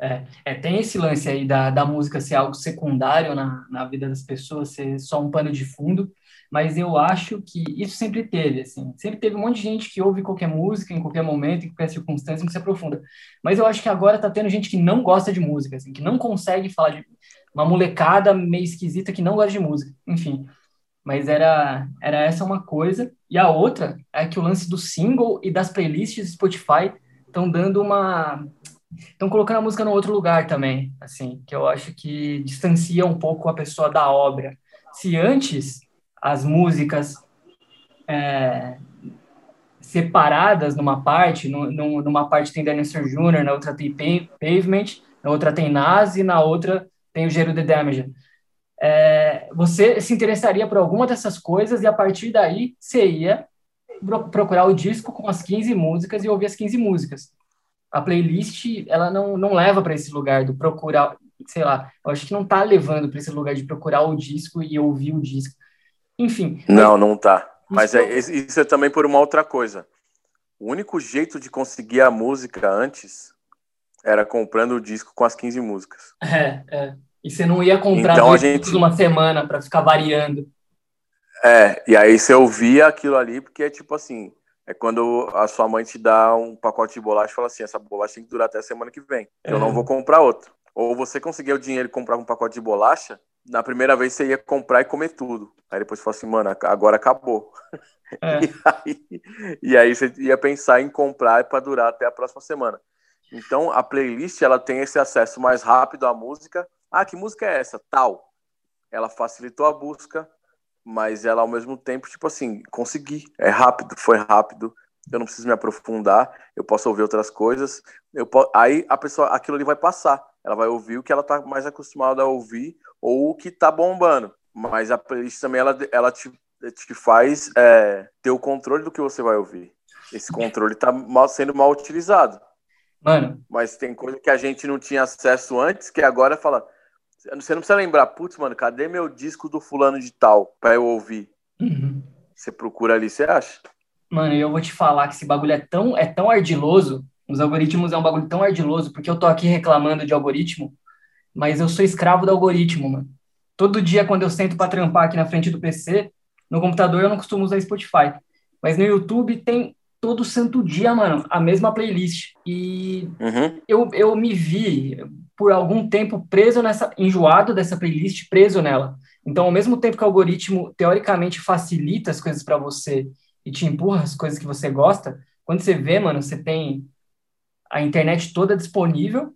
É, é, tem esse lance aí da, da música ser algo secundário na, na vida das pessoas, ser só um pano de fundo, mas eu acho que isso sempre teve, assim, sempre teve um monte de gente que ouve qualquer música, em qualquer momento, em qualquer circunstância, que se aprofunda. Mas eu acho que agora tá tendo gente que não gosta de música, assim, que não consegue falar de uma molecada meio esquisita que não gosta de música, enfim. Mas era, era essa uma coisa. E a outra é que o lance do single e das playlists do Spotify estão dando uma. Estão colocando a música no outro lugar também, assim, que eu acho que distancia um pouco a pessoa da obra. Se antes as músicas é, separadas numa parte, numa parte tem Dinosaur Jr., na outra tem Pavement, na outra tem Nazi, na outra tem o Gero The Damage é, você se interessaria por alguma dessas coisas e a partir daí você ia procurar o disco com as 15 músicas e ouvir as 15 músicas. A playlist, ela não, não leva para esse lugar do procurar, sei lá, eu acho que não tá levando para esse lugar de procurar o disco e ouvir o disco. Enfim. Não, não tá. Mas é, isso é também por uma outra coisa. O único jeito de conseguir a música antes era comprando o disco com as 15 músicas. É, é. E você não ia comprar então, a gente... uma semana para ficar variando. É, e aí você ouvia aquilo ali, porque é tipo assim, é quando a sua mãe te dá um pacote de bolacha e fala assim, essa bolacha tem que durar até a semana que vem. É. Eu não vou comprar outro. Ou você conseguia o dinheiro e comprar um pacote de bolacha, na primeira vez você ia comprar e comer tudo. Aí depois você fala assim, mano, agora acabou. É. E, aí, e aí você ia pensar em comprar para durar até a próxima semana. Então a playlist ela tem esse acesso mais rápido à música. Ah, que música é essa? Tal. Ela facilitou a busca, mas ela ao mesmo tempo, tipo assim, consegui. É rápido, foi rápido. Eu não preciso me aprofundar. Eu posso ouvir outras coisas. Eu posso... Aí a pessoa, aquilo ali vai passar. Ela vai ouvir o que ela está mais acostumada a ouvir ou o que está bombando. Mas a playlist também ela, ela te, te faz é, ter o controle do que você vai ouvir. Esse controle está mal, sendo mal utilizado. Mano. Mas tem coisa que a gente não tinha acesso antes, que agora fala. Você não precisa lembrar, putz, mano, cadê meu disco do fulano de tal pra eu ouvir? Uhum. Você procura ali, você acha? Mano, eu vou te falar que esse bagulho é tão, é tão ardiloso. Os algoritmos é um bagulho tão ardiloso, porque eu tô aqui reclamando de algoritmo, mas eu sou escravo do algoritmo, mano. Todo dia, quando eu sento para trampar aqui na frente do PC, no computador eu não costumo usar Spotify. Mas no YouTube tem todo santo dia, mano, a mesma playlist. E uhum. eu, eu me vi por algum tempo preso nessa, enjoado dessa playlist, preso nela. Então, ao mesmo tempo que o algoritmo teoricamente facilita as coisas para você e te empurra as coisas que você gosta, quando você vê, mano, você tem a internet toda disponível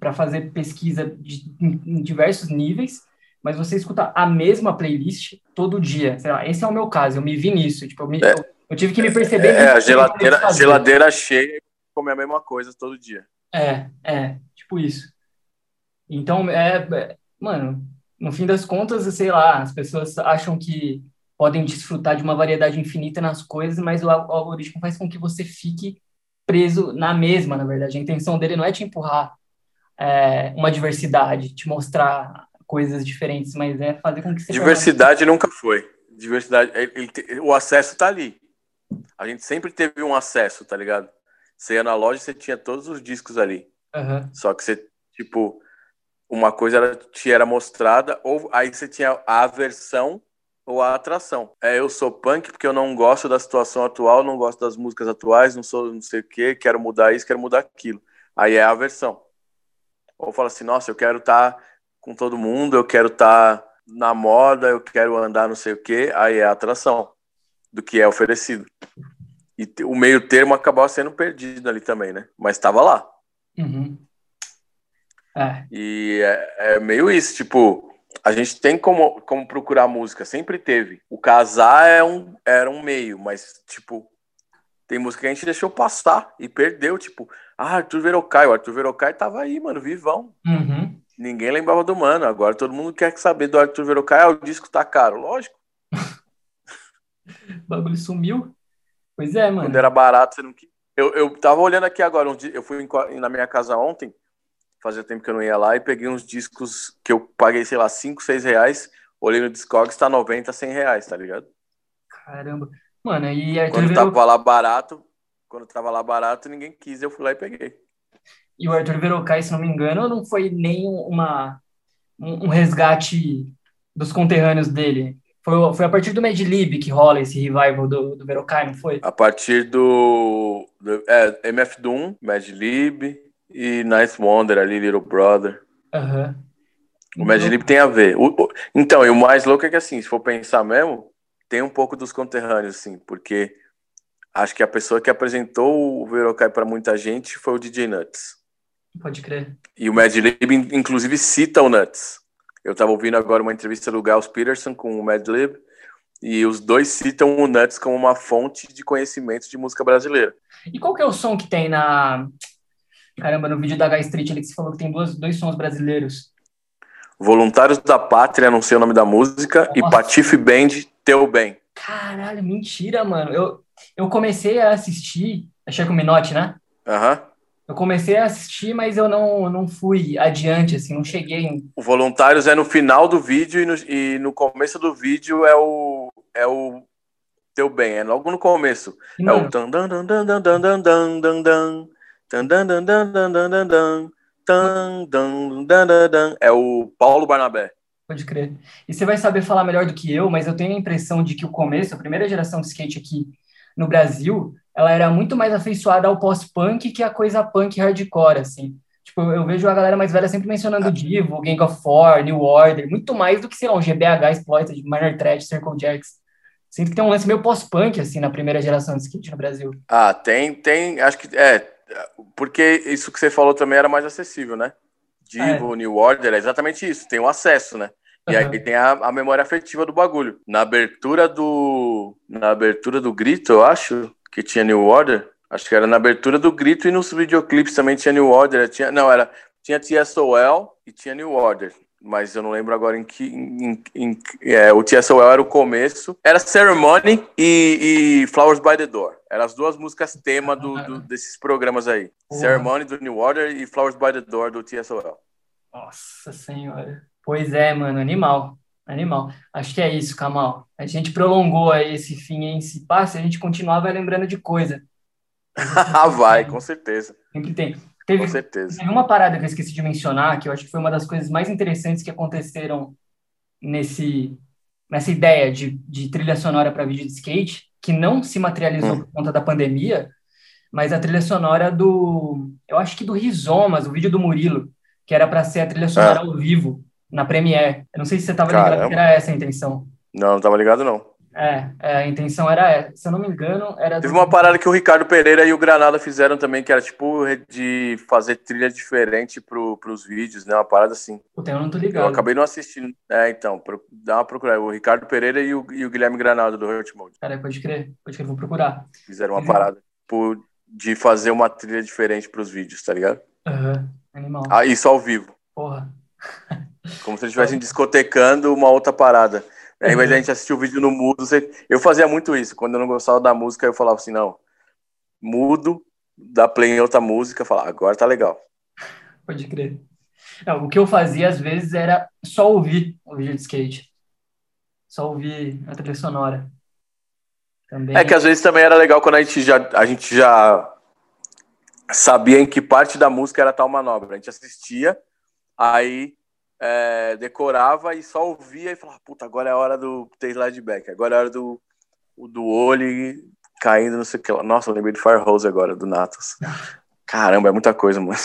para fazer pesquisa de, em, em diversos níveis, mas você escuta a mesma playlist todo dia. Sei lá, esse é o meu caso, eu me vi nisso. Tipo, eu me, é. eu, eu tive que me perceber. É, a geladeira, geladeira cheia comer a mesma coisa todo dia. É, é, tipo isso. Então, é, é, mano, no fim das contas, sei lá, as pessoas acham que podem desfrutar de uma variedade infinita nas coisas, mas o, o algoritmo faz com que você fique preso na mesma, na verdade. A intenção dele não é te empurrar é, uma diversidade, te mostrar coisas diferentes, mas é fazer com que você. Diversidade nunca foi. Diversidade, ele, ele, o acesso está ali. A gente sempre teve um acesso, tá ligado? Você ia na loja, você tinha todos os discos ali. Uhum. Só que você, tipo, uma coisa era, te era mostrada, ou aí você tinha a aversão ou a atração. É, eu sou punk porque eu não gosto da situação atual, não gosto das músicas atuais, não sou não sei o que, quero mudar isso, quero mudar aquilo. Aí é a aversão. Ou fala assim, nossa, eu quero estar tá com todo mundo, eu quero estar tá na moda, eu quero andar não sei o que, aí é a atração do que é oferecido. E o meio termo acabou sendo perdido ali também, né? Mas estava lá. Uhum. É. E é, é, meio isso, tipo, a gente tem como, como procurar música, sempre teve. O casar é um, era um meio, mas, tipo, tem música que a gente deixou passar e perdeu, tipo, ah, Arthur Verocai, o Arthur Verocai tava aí, mano, vivão. Uhum. Ninguém lembrava do mano, agora todo mundo quer saber do Arthur Verocai, ah, o disco tá caro, lógico. o bagulho sumiu. Pois é, mano. Quando era barato, você não quis. Eu, eu tava olhando aqui agora, eu fui na minha casa ontem, fazia tempo que eu não ia lá, e peguei uns discos que eu paguei, sei lá, 5, 6 reais, olhei no Discogs, tá 90, 100 reais, tá ligado? Caramba. Mano, e Arthur Quando tava lá barato, quando tava lá barato, ninguém quis, eu fui lá e peguei. E o Arthur Verocai, se não me engano, não foi nem uma, um resgate dos conterrâneos dele. Foi, foi a partir do Mad Lib que rola esse revival do, do Verocai, não foi? A partir do, do é, MF Doom, Mad Lib e Nice Wonder ali, Little Brother. Uhum. O Mad Lib tem a ver. O, o, então, e o mais louco é que assim, se for pensar mesmo, tem um pouco dos conterrâneos, assim, porque acho que a pessoa que apresentou o Verocai para muita gente foi o DJ Nuts. Pode crer. E o Mad Lib, inclusive, cita o Nuts. Eu estava ouvindo agora uma entrevista do Gals Peterson com o Madlib e os dois citam o Nuts como uma fonte de conhecimento de música brasileira. E qual que é o som que tem na... Caramba, no vídeo da H Street ali que você falou que tem dois, dois sons brasileiros. Voluntários da Pátria, não sei o nome da música, Nossa. e Patife Band, Teu Bem. Caralho, mentira, mano. Eu, eu comecei a assistir, achei com o Minotti, né? Aham. Uhum. Eu comecei a assistir, mas eu não, não fui adiante, assim, não cheguei. Em... O Voluntários é no final do vídeo e no, e no começo do vídeo é o, é o Teu Bem, é logo no começo. é o. É o Paulo Barnabé. Pode crer. E você vai saber falar melhor do que eu, mas eu tenho a impressão de que o começo, a primeira geração de skate aqui no Brasil, ela era muito mais afeiçoada ao pós-punk que a coisa punk hardcore, assim. Tipo, eu vejo a galera mais velha sempre mencionando ah. Divo, Gang of Four, New Order, muito mais do que, sei lá, um GBH Exploited, Minor Threat, Circle Jerks. Sinto que tem um lance meio pós-punk, assim, na primeira geração de skate no Brasil. Ah, tem, tem, acho que, é, porque isso que você falou também era mais acessível, né? Divo, é. New Order, é exatamente isso, tem o acesso, né? E uhum. aí tem a, a, memória afetiva do bagulho. Na abertura do. Na abertura do grito, eu acho, que tinha New Order. Acho que era na abertura do grito e nos videoclipes também tinha New Order. Tinha, não, era. Tinha TSOL e tinha New Order mas eu não lembro agora em que. Em, em, é, o TSOL era o começo. Era Ceremony e, e, Flowers by the Door. Eram as duas músicas tema do, do desses programas aí. Ceremony do New Order e Flowers by the Door do TSOL. Nossa Senhora. Pois é, mano, animal. Animal. Acho que é isso, Kamal. A gente prolongou aí esse fim em si passe, a gente continuava lembrando de coisa. vai, com certeza. Sempre tem. Teve, Com certeza. Teve uma parada que eu esqueci de mencionar, que eu acho que foi uma das coisas mais interessantes que aconteceram nesse, nessa ideia de, de trilha sonora para vídeo de skate, que não se materializou hum. por conta da pandemia, mas a trilha sonora do. Eu acho que do Rizomas, o vídeo do Murilo, que era para ser a trilha sonora ah. ao vivo, na Premiere. Eu não sei se você estava ligado que era essa a intenção. Não, não estava ligado, não. É, é, a intenção era essa. Se eu não me engano, era. Teve do... uma parada que o Ricardo Pereira e o Granada fizeram também, que era tipo de fazer trilha diferente pro, pros vídeos, né? Uma parada assim. Puta, eu não tô ligado. Eu acabei não assistindo. É, então, pro, dá uma procurada. O Ricardo Pereira e o, e o Guilherme Granada do Hurt Mode. Cara, pode crer, pode crer, vou procurar. Fizeram uma parada tipo, de fazer uma trilha diferente pros vídeos, tá ligado? Aham, uhum. animal. Ah, isso ao vivo. Porra. Como se eles estivessem discotecando uma outra parada. Ao invés de a gente assistir o vídeo no mudo, eu fazia muito isso. Quando eu não gostava da música, eu falava assim, não, mudo, dá play em outra música, falar, agora tá legal. Pode crer. Não, o que eu fazia às vezes era só ouvir o vídeo de skate. Só ouvir a trilha sonora. Também... É que às vezes também era legal quando a gente já, a gente já sabia em que parte da música era tal manobra. A gente assistia, aí é, decorava e só ouvia e falava, puta, agora é a hora do slide back, agora é a hora do, do olho caindo, não sei o que lá. Nossa, eu lembrei de Fire Hose agora, do Natas. Caramba, é muita coisa, mano.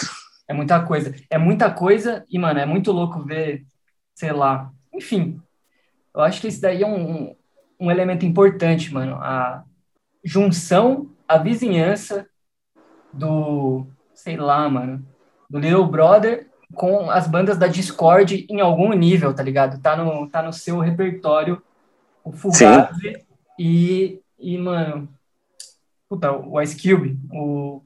É muita coisa. É muita coisa e, mano, é muito louco ver, sei lá, enfim. Eu acho que isso daí é um, um elemento importante, mano. A junção, a vizinhança do, sei lá, mano, do Little Brother com as bandas da Discord em algum nível, tá ligado? Tá no, tá no seu repertório o Fugazi e, e, mano, puta, o Ice Cube, o...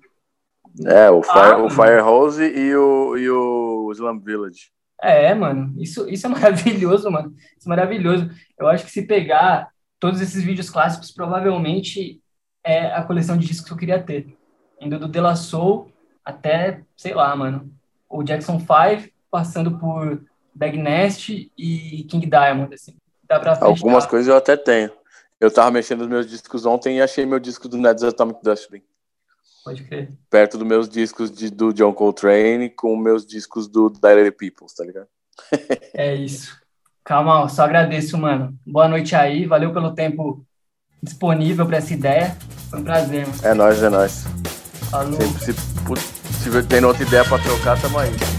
É, o Fire, ah, o Fire Hose e o, e o Slum Village. É, mano, isso, isso é maravilhoso, mano. Isso é maravilhoso. Eu acho que se pegar todos esses vídeos clássicos, provavelmente é a coleção de discos que eu queria ter. Indo do De La Soul até, sei lá, mano, o Jackson 5, passando por Bag Nest e King Diamond, assim. Dá pra Algumas coisas eu até tenho. Eu tava mexendo nos meus discos ontem e achei meu disco do Ned's Atomic Dustbin. Pode crer. Perto dos meus discos de, do John Coltrane com meus discos do Dire Peoples, tá ligado? é isso. Calma, só agradeço, mano. Boa noite aí, valeu pelo tempo disponível para essa ideia. Foi um prazer. Mano. É nóis, é nóis. Falou. Sempre se, se tendo outra ideia para trocar, tamo aí.